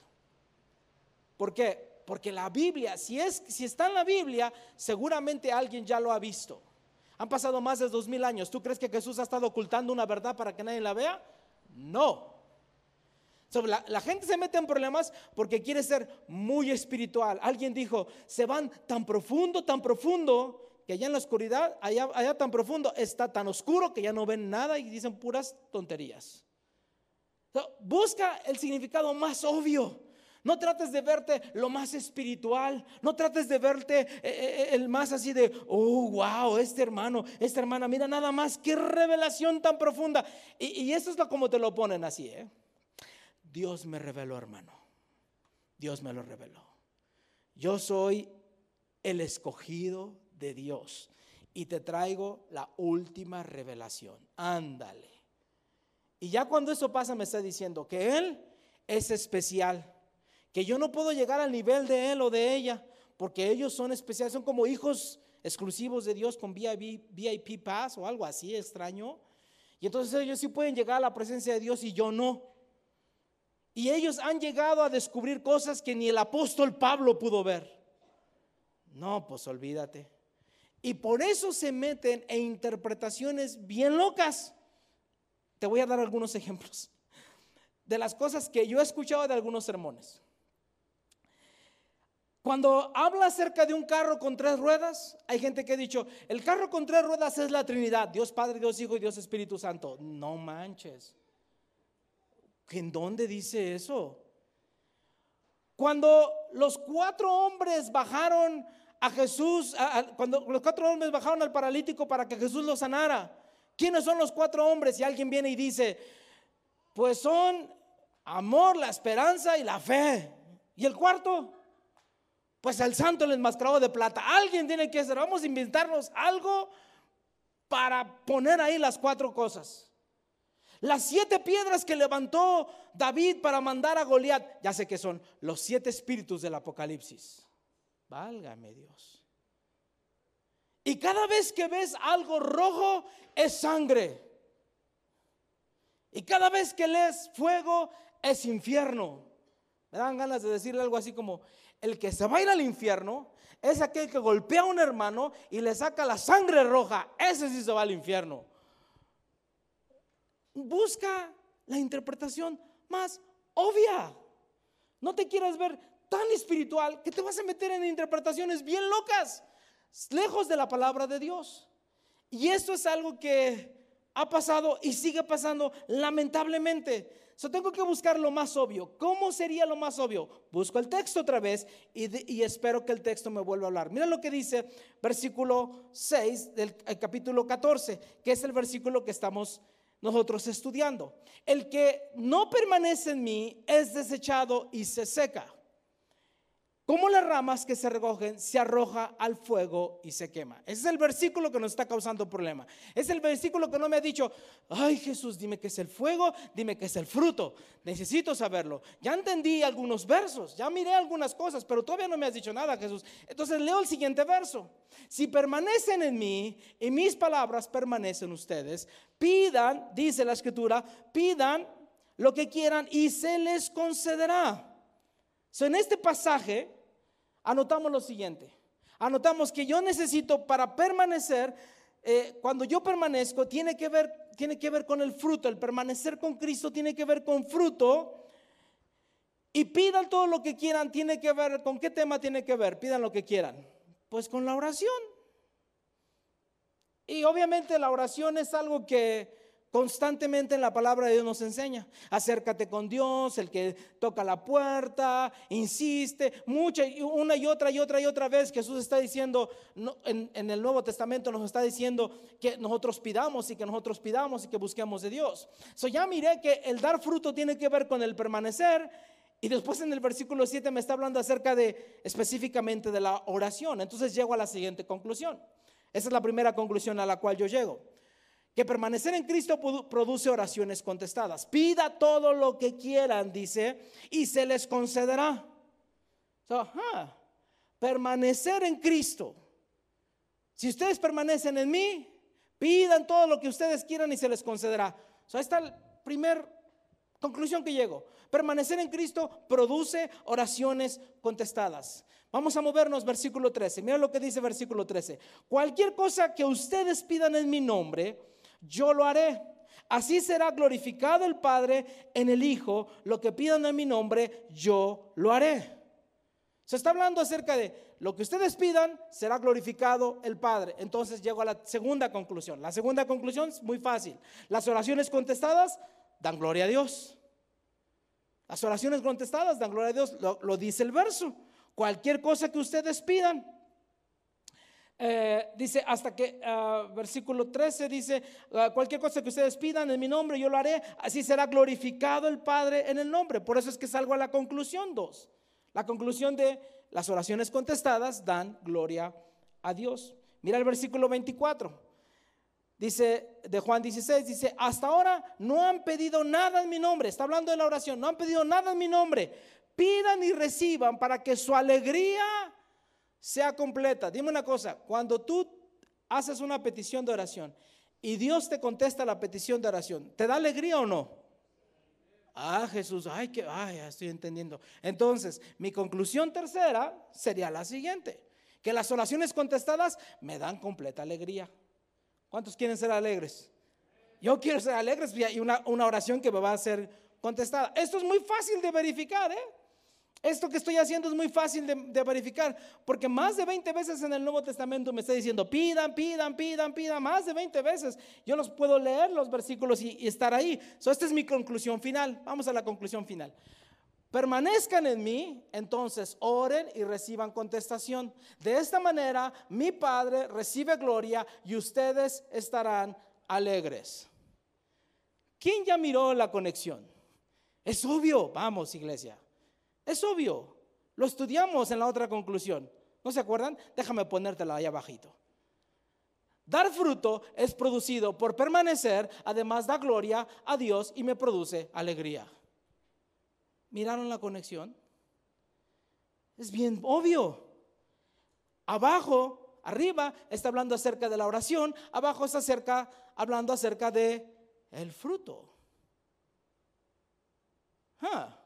¿Por qué? Porque la Biblia, si, es, si está en la Biblia, seguramente alguien ya lo ha visto. Han pasado más de dos mil años. ¿Tú crees que Jesús ha estado ocultando una verdad para que nadie la vea? No la, gente se mete en problemas porque quiere ser muy espiritual. Alguien dijo, se van tan profundo, tan profundo, que allá en la oscuridad, allá, allá tan profundo, está tan oscuro que ya no ven nada y dicen puras tonterías. busca el significado más obvio. No trates de verte lo más espiritual. No trates de verte eh, eh, eh, el más así de, oh, wow, este hermano, esta hermana, mira nada más, qué revelación tan profunda. Y, y eso es como te lo ponen así, ¿eh? Dios me reveló, hermano. Dios me lo reveló. Yo soy el escogido de Dios y te traigo la última revelación. Ándale. Y ya cuando eso pasa me está diciendo que Él es especial, que yo no puedo llegar al nivel de Él o de ella, porque ellos son especiales, son como hijos exclusivos de Dios con VIP, Pass o algo así extraño. Y entonces ellos sí pueden llegar a la presencia de Dios y yo no. Y ellos han llegado a descubrir cosas que ni el apóstol Pablo pudo ver. No, pues olvídate. Y por eso se meten en interpretaciones bien locas. Te voy a dar algunos ejemplos de las cosas que yo he escuchado de algunos sermones. Cuando habla acerca de un carro con tres ruedas, hay gente que ha dicho, el carro con tres ruedas es la Trinidad, Dios Padre, Dios Hijo y Dios Espíritu Santo. No manches. ¿En dónde dice eso? Cuando los cuatro hombres bajaron a Jesús, cuando los cuatro hombres bajaron al paralítico para que Jesús lo sanara. ¿Quiénes son los cuatro hombres? Y alguien viene y dice, pues son amor, la esperanza y la fe. ¿Y el cuarto? Pues el santo el enmascarado de plata. Alguien tiene que hacer, vamos a inventarnos algo para poner ahí las cuatro cosas. Las siete piedras que levantó David para mandar a Goliat, ya sé que son los siete espíritus del Apocalipsis. Válgame Dios. Y cada vez que ves algo rojo es sangre. Y cada vez que lees fuego es infierno. Me dan ganas de decirle algo así como, el que se va a ir al infierno es aquel que golpea a un hermano y le saca la sangre roja. Ese sí se va al infierno. Busca la interpretación más obvia. No te quieras ver tan espiritual que te vas a meter en interpretaciones bien locas, lejos de la palabra de Dios. Y esto es algo que ha pasado y sigue pasando lamentablemente. So tengo que buscar lo más obvio. ¿Cómo sería lo más obvio? Busco el texto otra vez y, y espero que el texto me vuelva a hablar. Mira lo que dice versículo 6 del capítulo 14, que es el versículo que estamos nosotros estudiando. El que no permanece en mí es desechado y se seca. Como las ramas que se recogen se arroja al fuego y se quema. Ese es el versículo que nos está causando problema. Es el versículo que no me ha dicho, ay Jesús, dime qué es el fuego, dime qué es el fruto. Necesito saberlo. Ya entendí algunos versos, ya miré algunas cosas, pero todavía no me has dicho nada, Jesús. Entonces leo el siguiente verso. Si permanecen en mí y mis palabras permanecen ustedes, pidan, dice la escritura, pidan lo que quieran y se les concederá. So, en este pasaje anotamos lo siguiente. Anotamos que yo necesito para permanecer, eh, cuando yo permanezco, tiene que, ver, tiene que ver con el fruto. El permanecer con Cristo tiene que ver con fruto. Y pidan todo lo que quieran, tiene que ver, ¿con qué tema tiene que ver? Pidan lo que quieran. Pues con la oración. Y obviamente la oración es algo que Constantemente en la palabra de Dios nos enseña, acércate con Dios, el que toca la puerta, insiste, mucha, una y otra y otra y otra vez Jesús está diciendo, en, el Nuevo Testamento nos está diciendo que nosotros pidamos y que nosotros pidamos y que busquemos de Dios. So ya miré que el dar fruto tiene que ver con el permanecer y después en el versículo 7 me está hablando acerca de específicamente de la oración. Entonces llego a la siguiente conclusión. Esa es la primera conclusión a la cual yo llego que permanecer en Cristo produce oraciones contestadas. Pida todo lo que quieran, dice, y se les concederá. permanecer en Cristo. Si ustedes permanecen en mí, pidan todo lo que ustedes quieran y se les concederá. So, esta es la primera conclusión que llego. Permanecer en Cristo produce oraciones contestadas. Vamos a movernos, versículo 13. Mira lo que dice versículo 13. Cualquier cosa que ustedes pidan en mi nombre, yo lo haré. Así será glorificado el Padre en el Hijo. Lo que pidan en mi nombre, yo lo haré. Se está hablando acerca de lo que ustedes pidan, será glorificado el Padre. Entonces llego a la segunda conclusión. La segunda conclusión es muy fácil. Las oraciones contestadas dan gloria a Dios. Las oraciones contestadas dan gloria a Dios. Lo, lo dice el verso. Cualquier cosa que ustedes pidan, eh, dice hasta que ah, versículo 13 dice, ah, cualquier cosa que ustedes pidan en mi nombre, yo lo haré, así será glorificado el Padre en el nombre. Por eso es que salgo a la conclusión 2. La conclusión de las oraciones contestadas dan gloria a Dios. Mira el versículo 24. Dice de Juan 16, dice, hasta ahora no han pedido nada en mi nombre. Está hablando de la oración, no han pedido nada en mi nombre. Pidan y reciban para que su alegría sea completa. Dime una cosa, cuando tú haces una petición de oración y Dios te contesta la petición de oración, ¿te da alegría o no? Ah, Jesús, ay, que, ay, estoy entendiendo. Entonces, mi conclusión tercera sería la siguiente, que las oraciones contestadas me dan completa alegría. ¿Cuántos quieren ser alegres? Yo quiero ser alegres y una, una oración que me va a ser contestada. Esto es muy fácil de verificar, ¿eh? Esto que estoy haciendo es muy fácil de, verificar, porque más de 20 veces en el Nuevo Testamento me está diciendo, pidan, pidan, pidan, pidan, más de 20 veces. Yo los puedo leer los versículos y, estar ahí. So, esta es mi conclusión final. Vamos a la conclusión final. permanezcan en mí, entonces oren y reciban contestación. De esta manera mi Padre recibe gloria y ustedes estarán alegres. ¿Quién ya miró la conexión? Es obvio, vamos iglesia, es obvio. Lo estudiamos en la otra conclusión. ¿No se acuerdan? Déjame ponértela ahí abajito. Dar fruto es producido por permanecer, además da gloria a Dios y me produce alegría. ¿Miraron la conexión? Es bien obvio. Abajo, arriba está hablando acerca de la oración, abajo está acerca, hablando acerca de el fruto. Ah,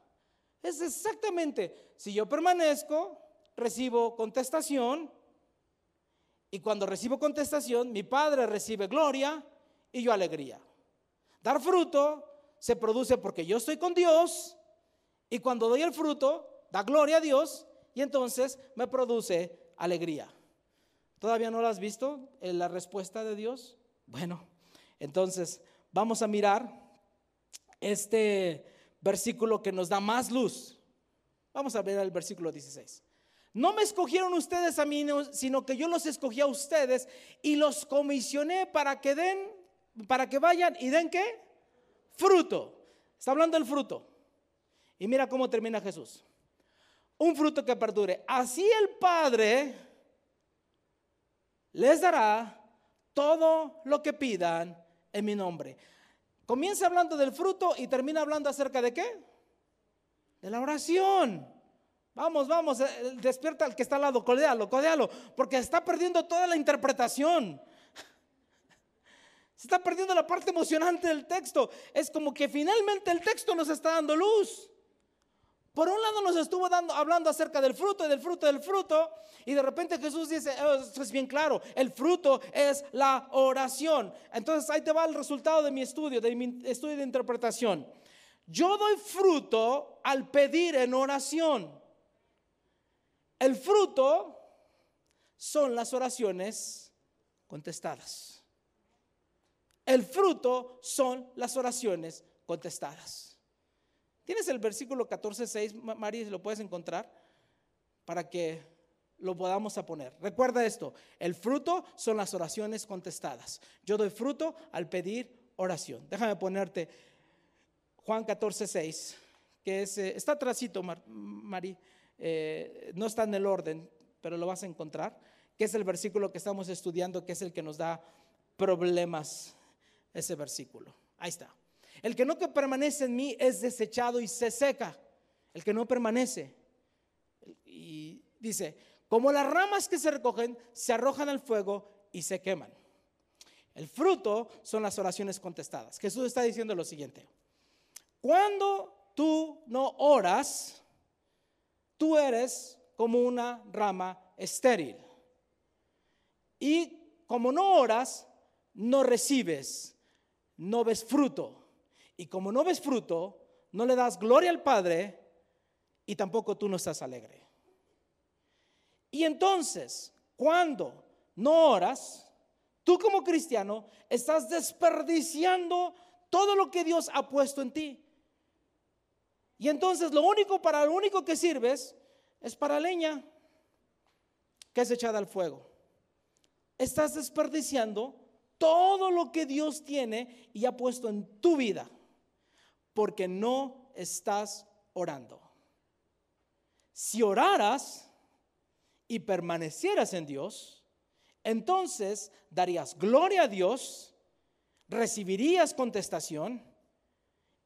es exactamente, si yo permanezco, recibo contestación, y cuando recibo contestación, mi Padre recibe gloria y yo alegría. Dar fruto se produce porque yo estoy con Dios y cuando doy el fruto, da gloria a Dios y entonces me produce alegría. ¿Todavía no lo has visto en la respuesta de Dios? Bueno, entonces vamos a mirar este versículo que nos da más luz. Vamos a ver el versículo 16. No me escogieron ustedes a mí, sino que yo los escogí a ustedes y los comisioné para que den, para que vayan y den qué? Fruto. Está hablando del fruto. Y mira cómo termina Jesús. Un fruto que perdure. Así el Padre les dará todo lo que pidan en mi nombre. Comienza hablando del fruto y termina hablando acerca de qué? De la oración. Vamos, vamos, eh, despierta al que está al lado, codealo, codealo, porque está perdiendo toda la interpretación. Se está perdiendo la parte emocionante del texto. Es como que finalmente el texto nos está dando luz. Por un lado nos estuvo dando, hablando acerca del fruto y del fruto del fruto, y de repente Jesús dice, oh, esto es bien claro, el fruto es la oración. Entonces ahí te va el resultado de mi estudio, de mi estudio de interpretación. Yo doy fruto al pedir en oración. El fruto son las oraciones contestadas. El fruto son las oraciones contestadas. ¿Tienes el versículo 14.6, María, si lo puedes encontrar? Para que lo podamos a poner. Recuerda esto, el fruto son las oraciones contestadas. Yo doy fruto al pedir oración. Déjame ponerte Juan 14.6, que es, eh, está atrásito, María. Eh, no está en el orden, pero lo vas a encontrar, que es el versículo que estamos estudiando, que es el que nos da problemas, ese versículo. Ahí está. El que no permanece en mí es desechado y se seca. El que no permanece. Y dice, como las ramas que se recogen, se arrojan al fuego y se queman. El fruto son las oraciones contestadas. Jesús está diciendo lo siguiente. Cuando tú no oras, tú eres como una rama estéril. Y como no oras, no recibes, no ves fruto. Y como no ves fruto, no le das gloria al Padre y tampoco tú no estás alegre. Y entonces, cuando no oras, tú como cristiano estás desperdiciando todo lo que Dios ha puesto en ti. Y entonces lo único para lo único que sirves es para leña que es echada al fuego. Estás desperdiciando todo lo que Dios tiene y ha puesto en tu vida porque no estás orando. Si oraras y permanecieras en Dios, entonces darías gloria a Dios, recibirías contestación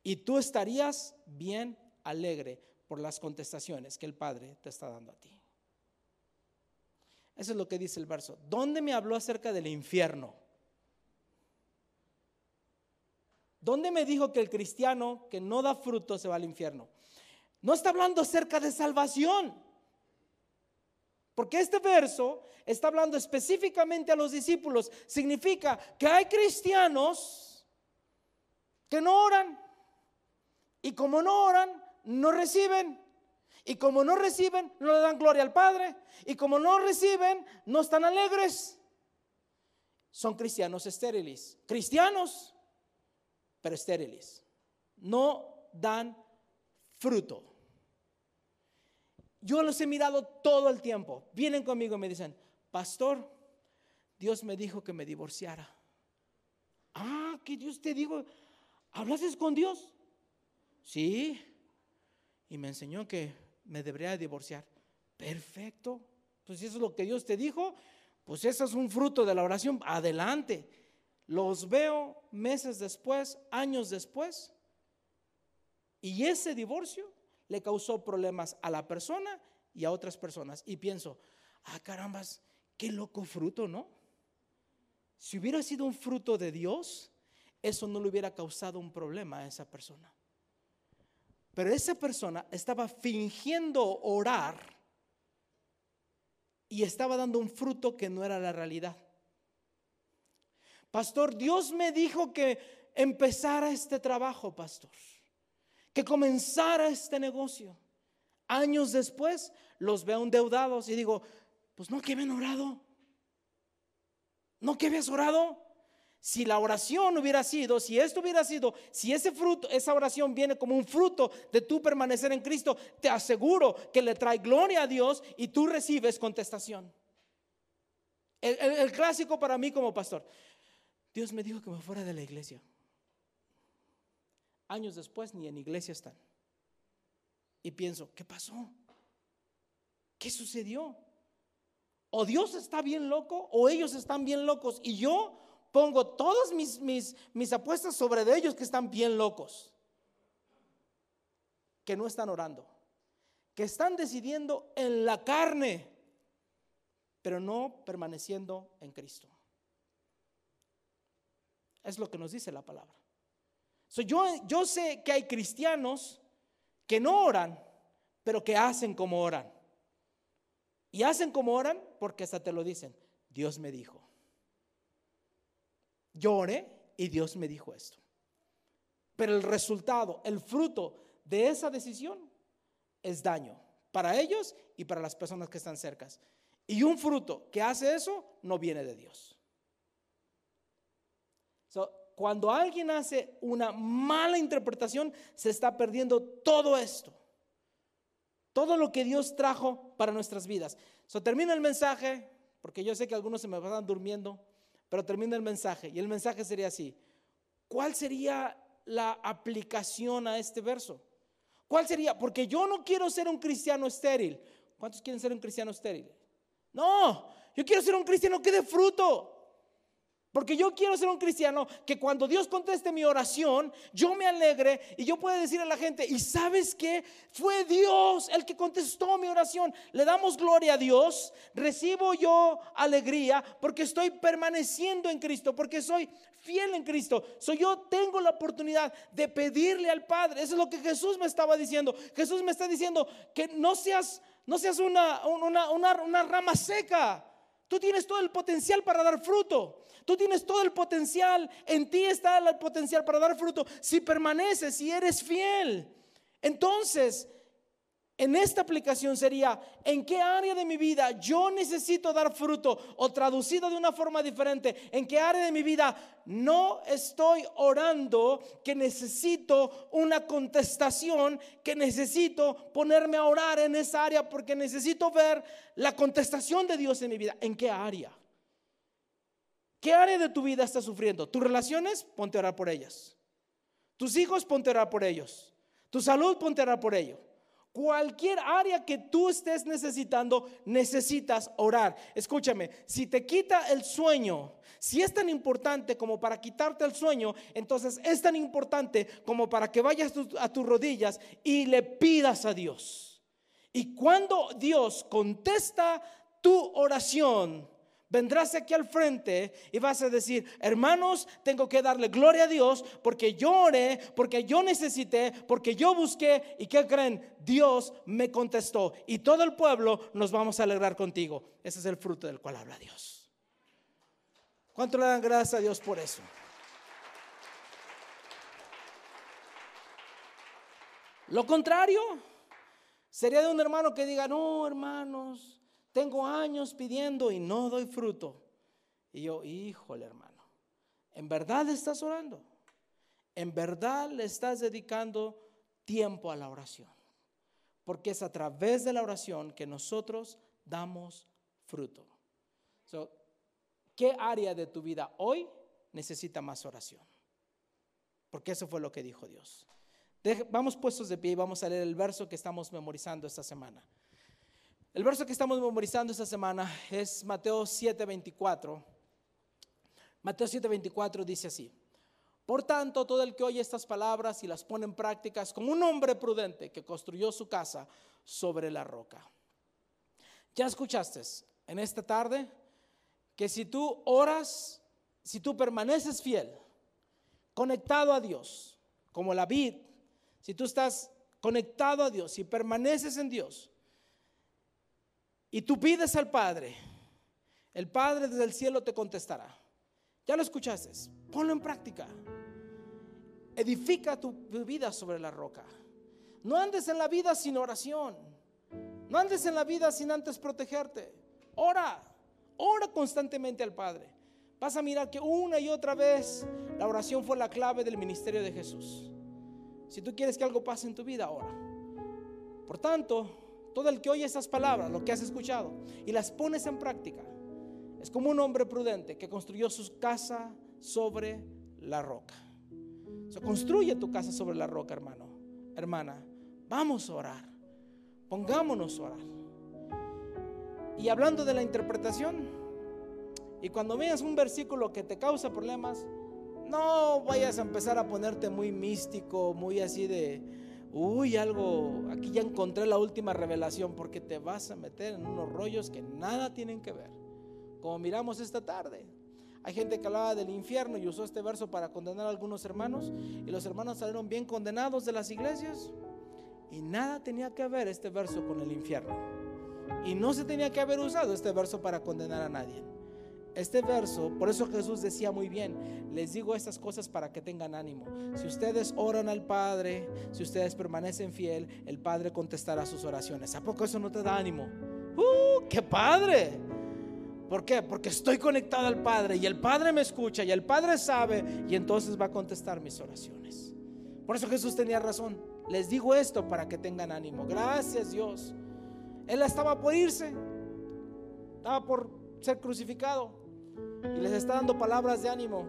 y tú estarías bien alegre por las contestaciones que el Padre te está dando a ti. Eso es lo que dice el verso. ¿Dónde me habló acerca del infierno? ¿Dónde me dijo que el cristiano que no da fruto se va al infierno? No está hablando acerca de salvación. Porque este verso está hablando específicamente a los discípulos. Significa que hay cristianos que no oran. Y como no oran, no reciben. Y como no reciben, no le dan gloria al Padre. Y como no reciben, no están alegres. Son cristianos estériles. Cristianos, pero estériles. No dan fruto. Yo los he mirado todo el tiempo. Vienen conmigo y me dicen, pastor, Dios me dijo que me divorciara. Ah, que Dios te dijo, ¿hablaste con Dios? Sí. Y me enseñó que me debería divorciar. Perfecto. Pues si eso es lo que Dios te dijo, pues eso es un fruto de la oración. Adelante. Los veo meses después, años después. Y ese divorcio le causó problemas a la persona y a otras personas. Y pienso, ah, carambas, qué loco fruto, ¿no? Si hubiera sido un fruto de Dios, eso no le hubiera causado un problema a esa persona. Pero esa persona estaba fingiendo orar y estaba dando un fruto que no era la realidad. Pastor, Dios me dijo que empezara este trabajo, pastor, que comenzara este negocio. Años después los veo endeudados y digo, pues no que habían orado. No que habías orado. Si la oración hubiera sido, si esto hubiera sido, si ese fruto, esa oración viene como un fruto de tu permanecer en Cristo, te aseguro que le trae gloria a Dios y tú recibes contestación. El, clásico para mí como pastor. Dios me dijo que me fuera de la iglesia. Años después ni en iglesia están. Y pienso, ¿qué pasó? ¿Qué sucedió? O Dios está bien loco o ellos están bien locos y yo pongo todas mis, mis, mis apuestas sobre de ellos que están bien locos, que no están orando, que están decidiendo en la carne, pero no permaneciendo en Cristo. Es lo que nos dice la palabra. yo, yo sé que hay cristianos que no oran, pero que hacen como oran. Y hacen como oran porque hasta te lo dicen. Dios me dijo. Lloré y Dios me dijo esto. Pero el resultado, el fruto de esa decisión es daño para ellos y para las personas que están cercas. Y un fruto que hace eso no viene de Dios. Cuando alguien hace una mala interpretación, se está perdiendo todo esto. Todo lo que Dios trajo para nuestras vidas. So, termina el mensaje, porque yo sé que algunos se me van durmiendo pero termina el mensaje y el mensaje sería así. ¿Cuál sería la aplicación a este verso? ¿Cuál sería? Porque yo no quiero ser un cristiano estéril. ¿Cuántos quieren ser un cristiano estéril? No, yo quiero ser un cristiano que dé fruto. Porque yo quiero ser un cristiano que cuando Dios conteste mi oración, yo me alegre y yo pueda decir a la gente, ¿y sabes qué? Fue Dios el que contestó mi oración. Le damos gloria a Dios, recibo yo alegría porque estoy permaneciendo en Cristo, porque soy fiel en Cristo. Soy yo tengo la oportunidad de pedirle al Padre. Eso es lo que Jesús me estaba diciendo. Jesús me está diciendo que no seas, no seas una, una, una, una rama seca. Tú tienes todo el potencial para dar fruto. Tú tienes todo el potencial, en ti está el potencial para dar fruto si permaneces, si eres fiel. Entonces, en esta aplicación sería, ¿en qué área de mi vida yo necesito dar fruto? O traducido de una forma diferente, ¿en qué área de mi vida no estoy orando que necesito una contestación, que necesito ponerme a orar en esa área porque necesito ver la contestación de Dios en mi vida? ¿En qué área? ¿Qué área de tu vida estás sufriendo? ¿Tus relaciones? Ponte a orar por ellas. ¿Tus hijos? Ponte a orar por ellos. ¿Tu salud? Ponte a orar por ello. Cualquier área que tú estés necesitando, necesitas orar. Escúchame, si te quita el sueño, si es tan importante como para quitarte el sueño, entonces es tan importante como para que vayas a tus rodillas y le pidas a Dios. Y cuando Dios contesta tu oración, vendrás aquí al frente y vas a decir, hermanos, tengo que darle gloria a Dios porque yo oré, porque yo necesité, porque yo busqué y ¿qué creen? Dios me contestó y todo el pueblo nos vamos a alegrar contigo. Ese es el fruto del cual habla Dios. ¿Cuánto le dan gracias a Dios por eso? Lo contrario sería de un hermano que diga, no, hermanos, tengo años pidiendo y no doy fruto. Y yo, híjole hermano, ¿en verdad estás orando? ¿En verdad le estás dedicando tiempo a la oración? porque es a través de la oración que nosotros damos fruto. ¿Qué área de tu vida hoy necesita más oración? Porque eso fue lo que dijo Dios. vamos puestos de pie y vamos a leer el verso que estamos memorizando esta semana. El verso que estamos memorizando esta semana es Mateo 7:24. Mateo 7:24 dice así. Por tanto, todo el que oye estas palabras y las pone en práctica es como un hombre prudente que construyó su casa sobre la roca. Ya escuchaste en esta tarde que si tú oras, si tú permaneces fiel, conectado a Dios, como la vid, si tú estás conectado a Dios y permaneces en Dios, y tú pides al Padre, el Padre desde el cielo te contestará. Ya lo escuchaste, ponlo en práctica. Edifica tu vida sobre la roca. No andes en la vida sin oración. No andes en la vida sin antes protegerte. Ora, ora constantemente al Padre. Vas a mirar que una y otra vez la oración fue la clave del ministerio de Jesús. Si tú quieres que algo pase en tu vida, ora. Por tanto, todo el que oye esas palabras, lo que has escuchado, y las pones en práctica, es como un hombre prudente que construyó su casa sobre la roca. Se construye tu casa sobre la roca, hermano, hermana. Vamos a orar. Pongámonos a orar. Y hablando de la interpretación, y cuando veas un versículo que te causa problemas, no vayas a empezar a ponerte muy místico, muy así de, uy, algo, aquí ya encontré la última revelación, porque te vas a meter en unos rollos que nada tienen que ver, como miramos esta tarde. Hay gente que hablaba del infierno y usó este verso para condenar a algunos hermanos, y los hermanos salieron bien condenados de las iglesias, y nada tenía que ver este verso con el infierno. Y no se tenía que haber usado este verso para condenar a nadie. Este verso, por eso Jesús decía muy bien, les digo estas cosas para que tengan ánimo. Si ustedes oran al Padre, si ustedes permanecen fiel, el Padre contestará sus oraciones. ¿A poco eso no te da ánimo? ¡Uh, qué padre! ¿Por qué? Porque estoy conectado al Padre y el Padre me escucha y el Padre sabe y entonces va a contestar mis oraciones. Por eso Jesús tenía razón. Les digo esto para que tengan ánimo. Gracias Dios. Él estaba por irse. Estaba por ser crucificado y les está dando palabras de ánimo.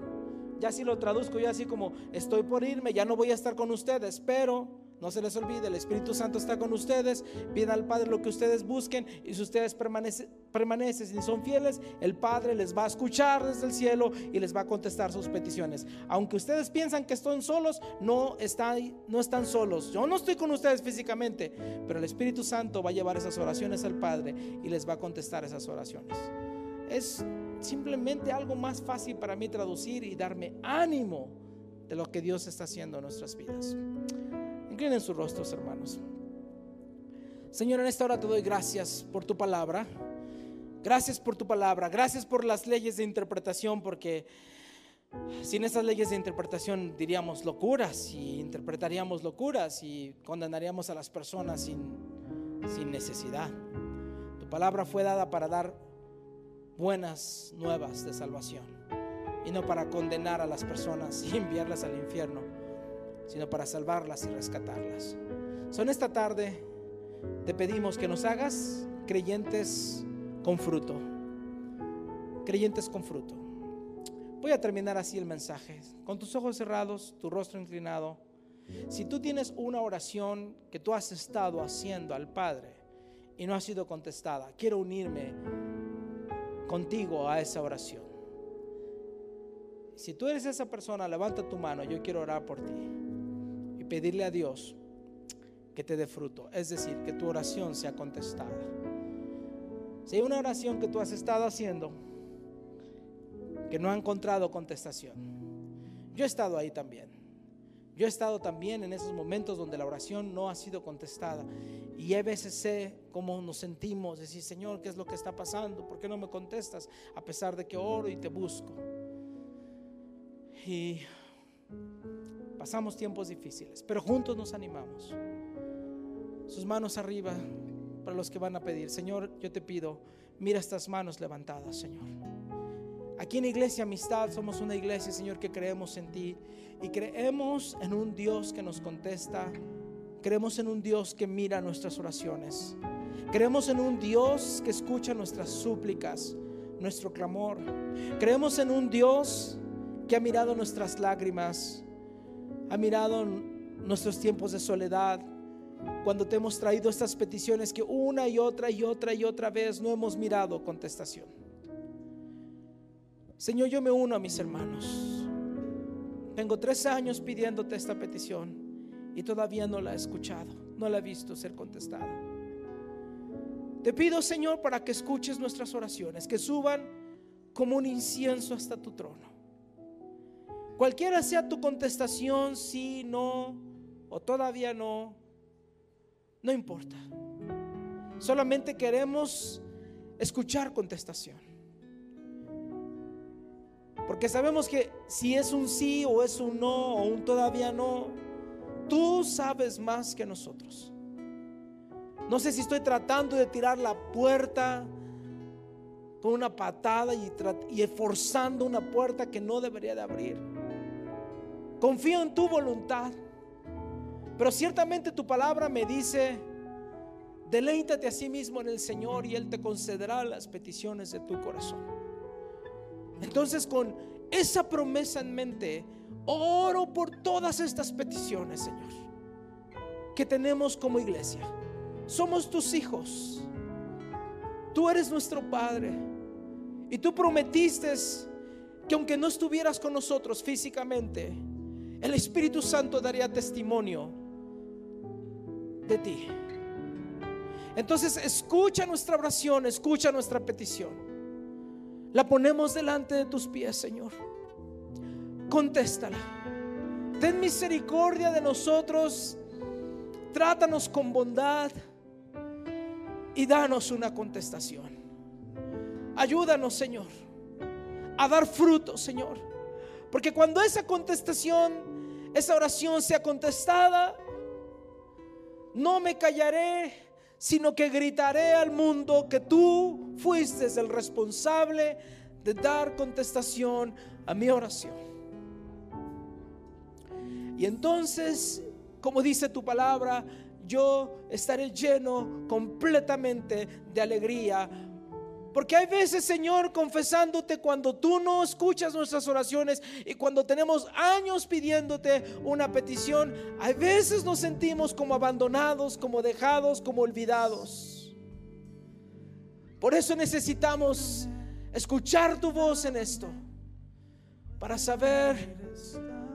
Ya si lo traduzco yo así como, estoy por irme, ya no voy a estar con ustedes, pero no se les olvide, el Espíritu Santo está con ustedes, pida al Padre lo que ustedes busquen y si ustedes permanecen, permanecen y son fieles, el Padre les va a escuchar desde el cielo y les va a contestar sus peticiones. Aunque ustedes piensan que están solos, no están, no están solos. Yo no estoy con ustedes físicamente, pero el Espíritu Santo va a llevar esas oraciones al Padre y les va a contestar esas oraciones. Es simplemente algo más fácil para mí traducir y darme ánimo de lo que Dios está haciendo en nuestras vidas. Inclinen sus rostros, hermanos. Señor, en esta hora te doy gracias por tu palabra. Gracias por tu palabra. Gracias por las leyes de interpretación, porque sin esas leyes de interpretación diríamos locuras y interpretaríamos locuras y condenaríamos a las personas sin, sin necesidad. Tu palabra fue dada para dar buenas nuevas de salvación. Y no para condenar a las personas y <laughs> enviarlas al infierno, sino para salvarlas y rescatarlas. Son esta tarde te pedimos que nos hagas creyentes con fruto. Creyentes con fruto. Voy a terminar así el mensaje. Con tus ojos cerrados, tu rostro inclinado. Si tú tienes una oración que tú has estado haciendo al Padre y no ha sido contestada, quiero unirme contigo a esa oración. Si tú eres esa persona, levanta tu mano, yo quiero orar por ti y pedirle a Dios que te dé fruto, es decir, que tu oración sea contestada. Si hay una oración que tú has estado haciendo que no ha encontrado contestación, yo he estado ahí también. Yo he estado también en esos momentos donde la oración no ha sido contestada. Y a veces sé cómo nos sentimos, decir, Señor, ¿qué es lo que está pasando? ¿Por qué no me contestas? A pesar de que oro y te busco. Y pasamos tiempos difíciles, pero juntos nos animamos. Sus manos arriba para los que van a pedir. Señor, yo te pido, mira estas manos levantadas, Señor. Aquí en Iglesia Amistad somos una iglesia, Señor, que creemos en ti y creemos en un Dios que nos contesta Creemos en un Dios que mira nuestras oraciones. Creemos en un Dios que escucha nuestras súplicas, nuestro clamor. Creemos en un Dios que ha mirado nuestras lágrimas, ha mirado nuestros tiempos de soledad, cuando te hemos traído estas peticiones que una y otra y otra y otra vez no hemos mirado contestación. Señor, yo me uno a mis hermanos. Tengo tres años pidiéndote esta petición y todavía no la he escuchado, no la he visto ser contestada. Te pido, Señor, para que escuches nuestras oraciones, que suban como un incienso hasta tu trono. Cualquiera sea tu contestación, sí, no, o todavía no, no importa. Solamente queremos escuchar contestación. Porque sabemos que si es un sí o es un no o un todavía no, tú sabes más que nosotros. No sé si estoy tratando de tirar la puerta con una patada y, y una puerta que no debería de abrir. Confío en tu voluntad. Pero ciertamente tu palabra me dice, deleítate a sí mismo en el Señor y Él te concederá las peticiones de tu corazón. Entonces con esa promesa en mente, oro por todas estas peticiones, Señor, que tenemos como iglesia. Somos tus hijos. Tú eres nuestro Padre. Y tú prometiste que aunque no estuvieras con nosotros físicamente, el Espíritu Santo daría testimonio de ti. Entonces escucha nuestra oración, escucha nuestra petición. La ponemos delante de tus pies, Señor. Contéstala. Ten misericordia de nosotros. Trátanos con bondad y danos una contestación. Ayúdanos, Señor, a dar fruto, Señor. Porque cuando esa contestación, esa oración sea contestada, no me callaré, sino que gritaré al mundo que tú fuiste el responsable de dar contestación a mi oración. Y entonces, como dice tu palabra, yo estaré lleno completamente de alegría porque hay veces, Señor, confesándote cuando tú no escuchas nuestras oraciones y cuando tenemos años pidiéndote una petición, hay veces nos sentimos como abandonados, como dejados, como olvidados. Por eso necesitamos escuchar tu voz en esto, para saber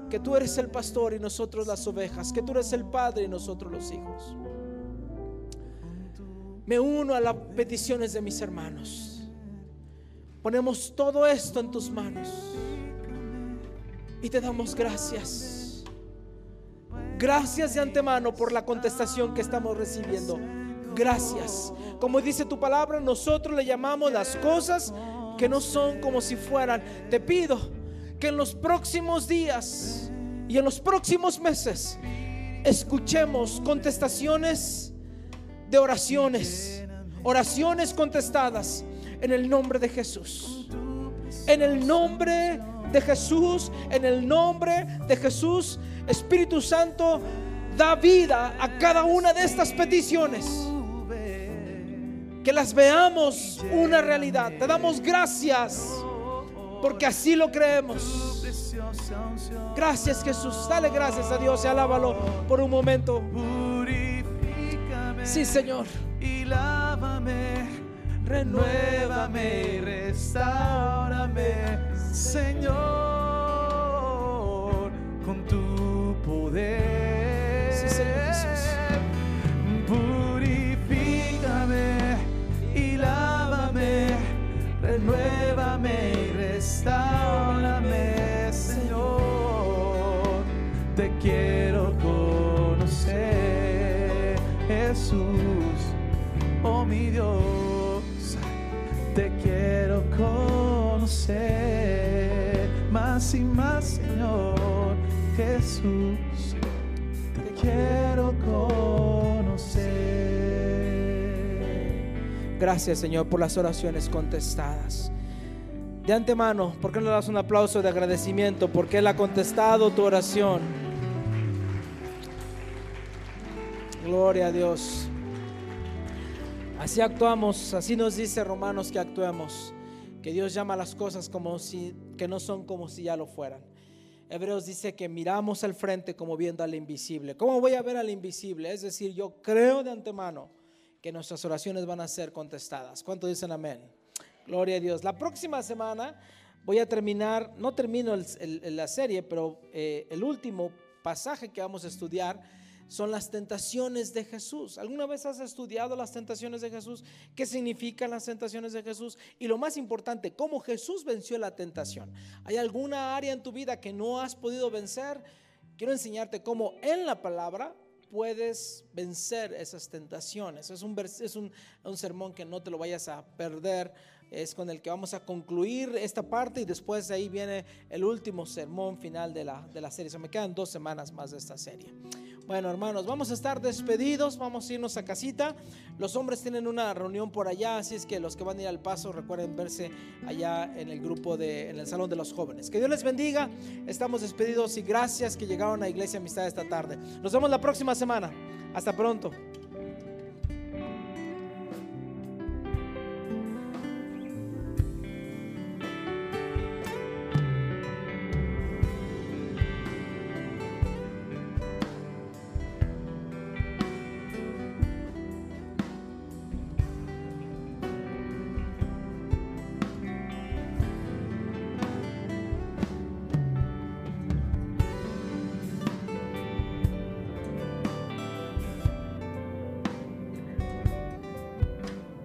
que tú eres el pastor y nosotros las ovejas, que tú eres el padre y nosotros los hijos me uno a las peticiones de mis hermanos. Ponemos todo esto en tus manos y te damos gracias. Gracias de antemano por la contestación que estamos recibiendo. Gracias. Como dice tu palabra, nosotros le llamamos las cosas que no son como si fueran. Te pido que en los próximos días y en los próximos meses escuchemos contestaciones de oraciones, oraciones contestadas en el nombre de Jesús. En el nombre de Jesús, en el nombre de Jesús, Espíritu Santo, da vida a cada una de estas peticiones. Que las veamos una realidad. Te damos gracias porque así lo creemos. Gracias Jesús. Dale gracias a Dios y alábalo por un momento. Sí, Señor. Y lávame, renuévame y restaurame, Señor, con tu poder. Más y más, Señor Jesús, te quiero conocer. Gracias, Señor, por las oraciones contestadas. De antemano, ¿por qué no le das un aplauso de agradecimiento? Porque Él ha contestado tu oración. Gloria a Dios. Así actuamos, así nos dice Romanos que actuemos, que Dios llama las cosas como si que no son como si ya lo fueran. Hebreos dice que miramos al frente como viendo al invisible. ¿Cómo voy a ver al invisible? Es decir, yo creo de antemano que nuestras oraciones van a ser contestadas. ¿Cuánto dicen amén? Gloria a Dios. La próxima semana voy a terminar, no termino la serie, pero eh, el último pasaje que vamos a estudiar son las tentaciones de Jesús. ¿Alguna vez has estudiado las tentaciones de Jesús? ¿Qué significan las tentaciones de Jesús? Y lo más importante, ¿cómo Jesús venció la tentación? ¿Hay alguna área en tu vida que no has podido vencer? Quiero enseñarte cómo en la palabra puedes vencer esas tentaciones. Es un, es un, un sermón que no te lo vayas a perder es con el que vamos a concluir esta parte y después de ahí viene el último sermón final de la, de la serie. Se me quedan dos semanas más de esta serie. Bueno, hermanos, vamos a estar despedidos, vamos a irnos a casita. Los hombres tienen una reunión por allá, así es que los que van a ir al paso recuerden verse allá en el grupo de en el salón de los jóvenes. Que Dios les bendiga. Estamos despedidos y gracias que llegaron a Iglesia Amistad esta tarde. Nos vemos la próxima semana. Hasta pronto.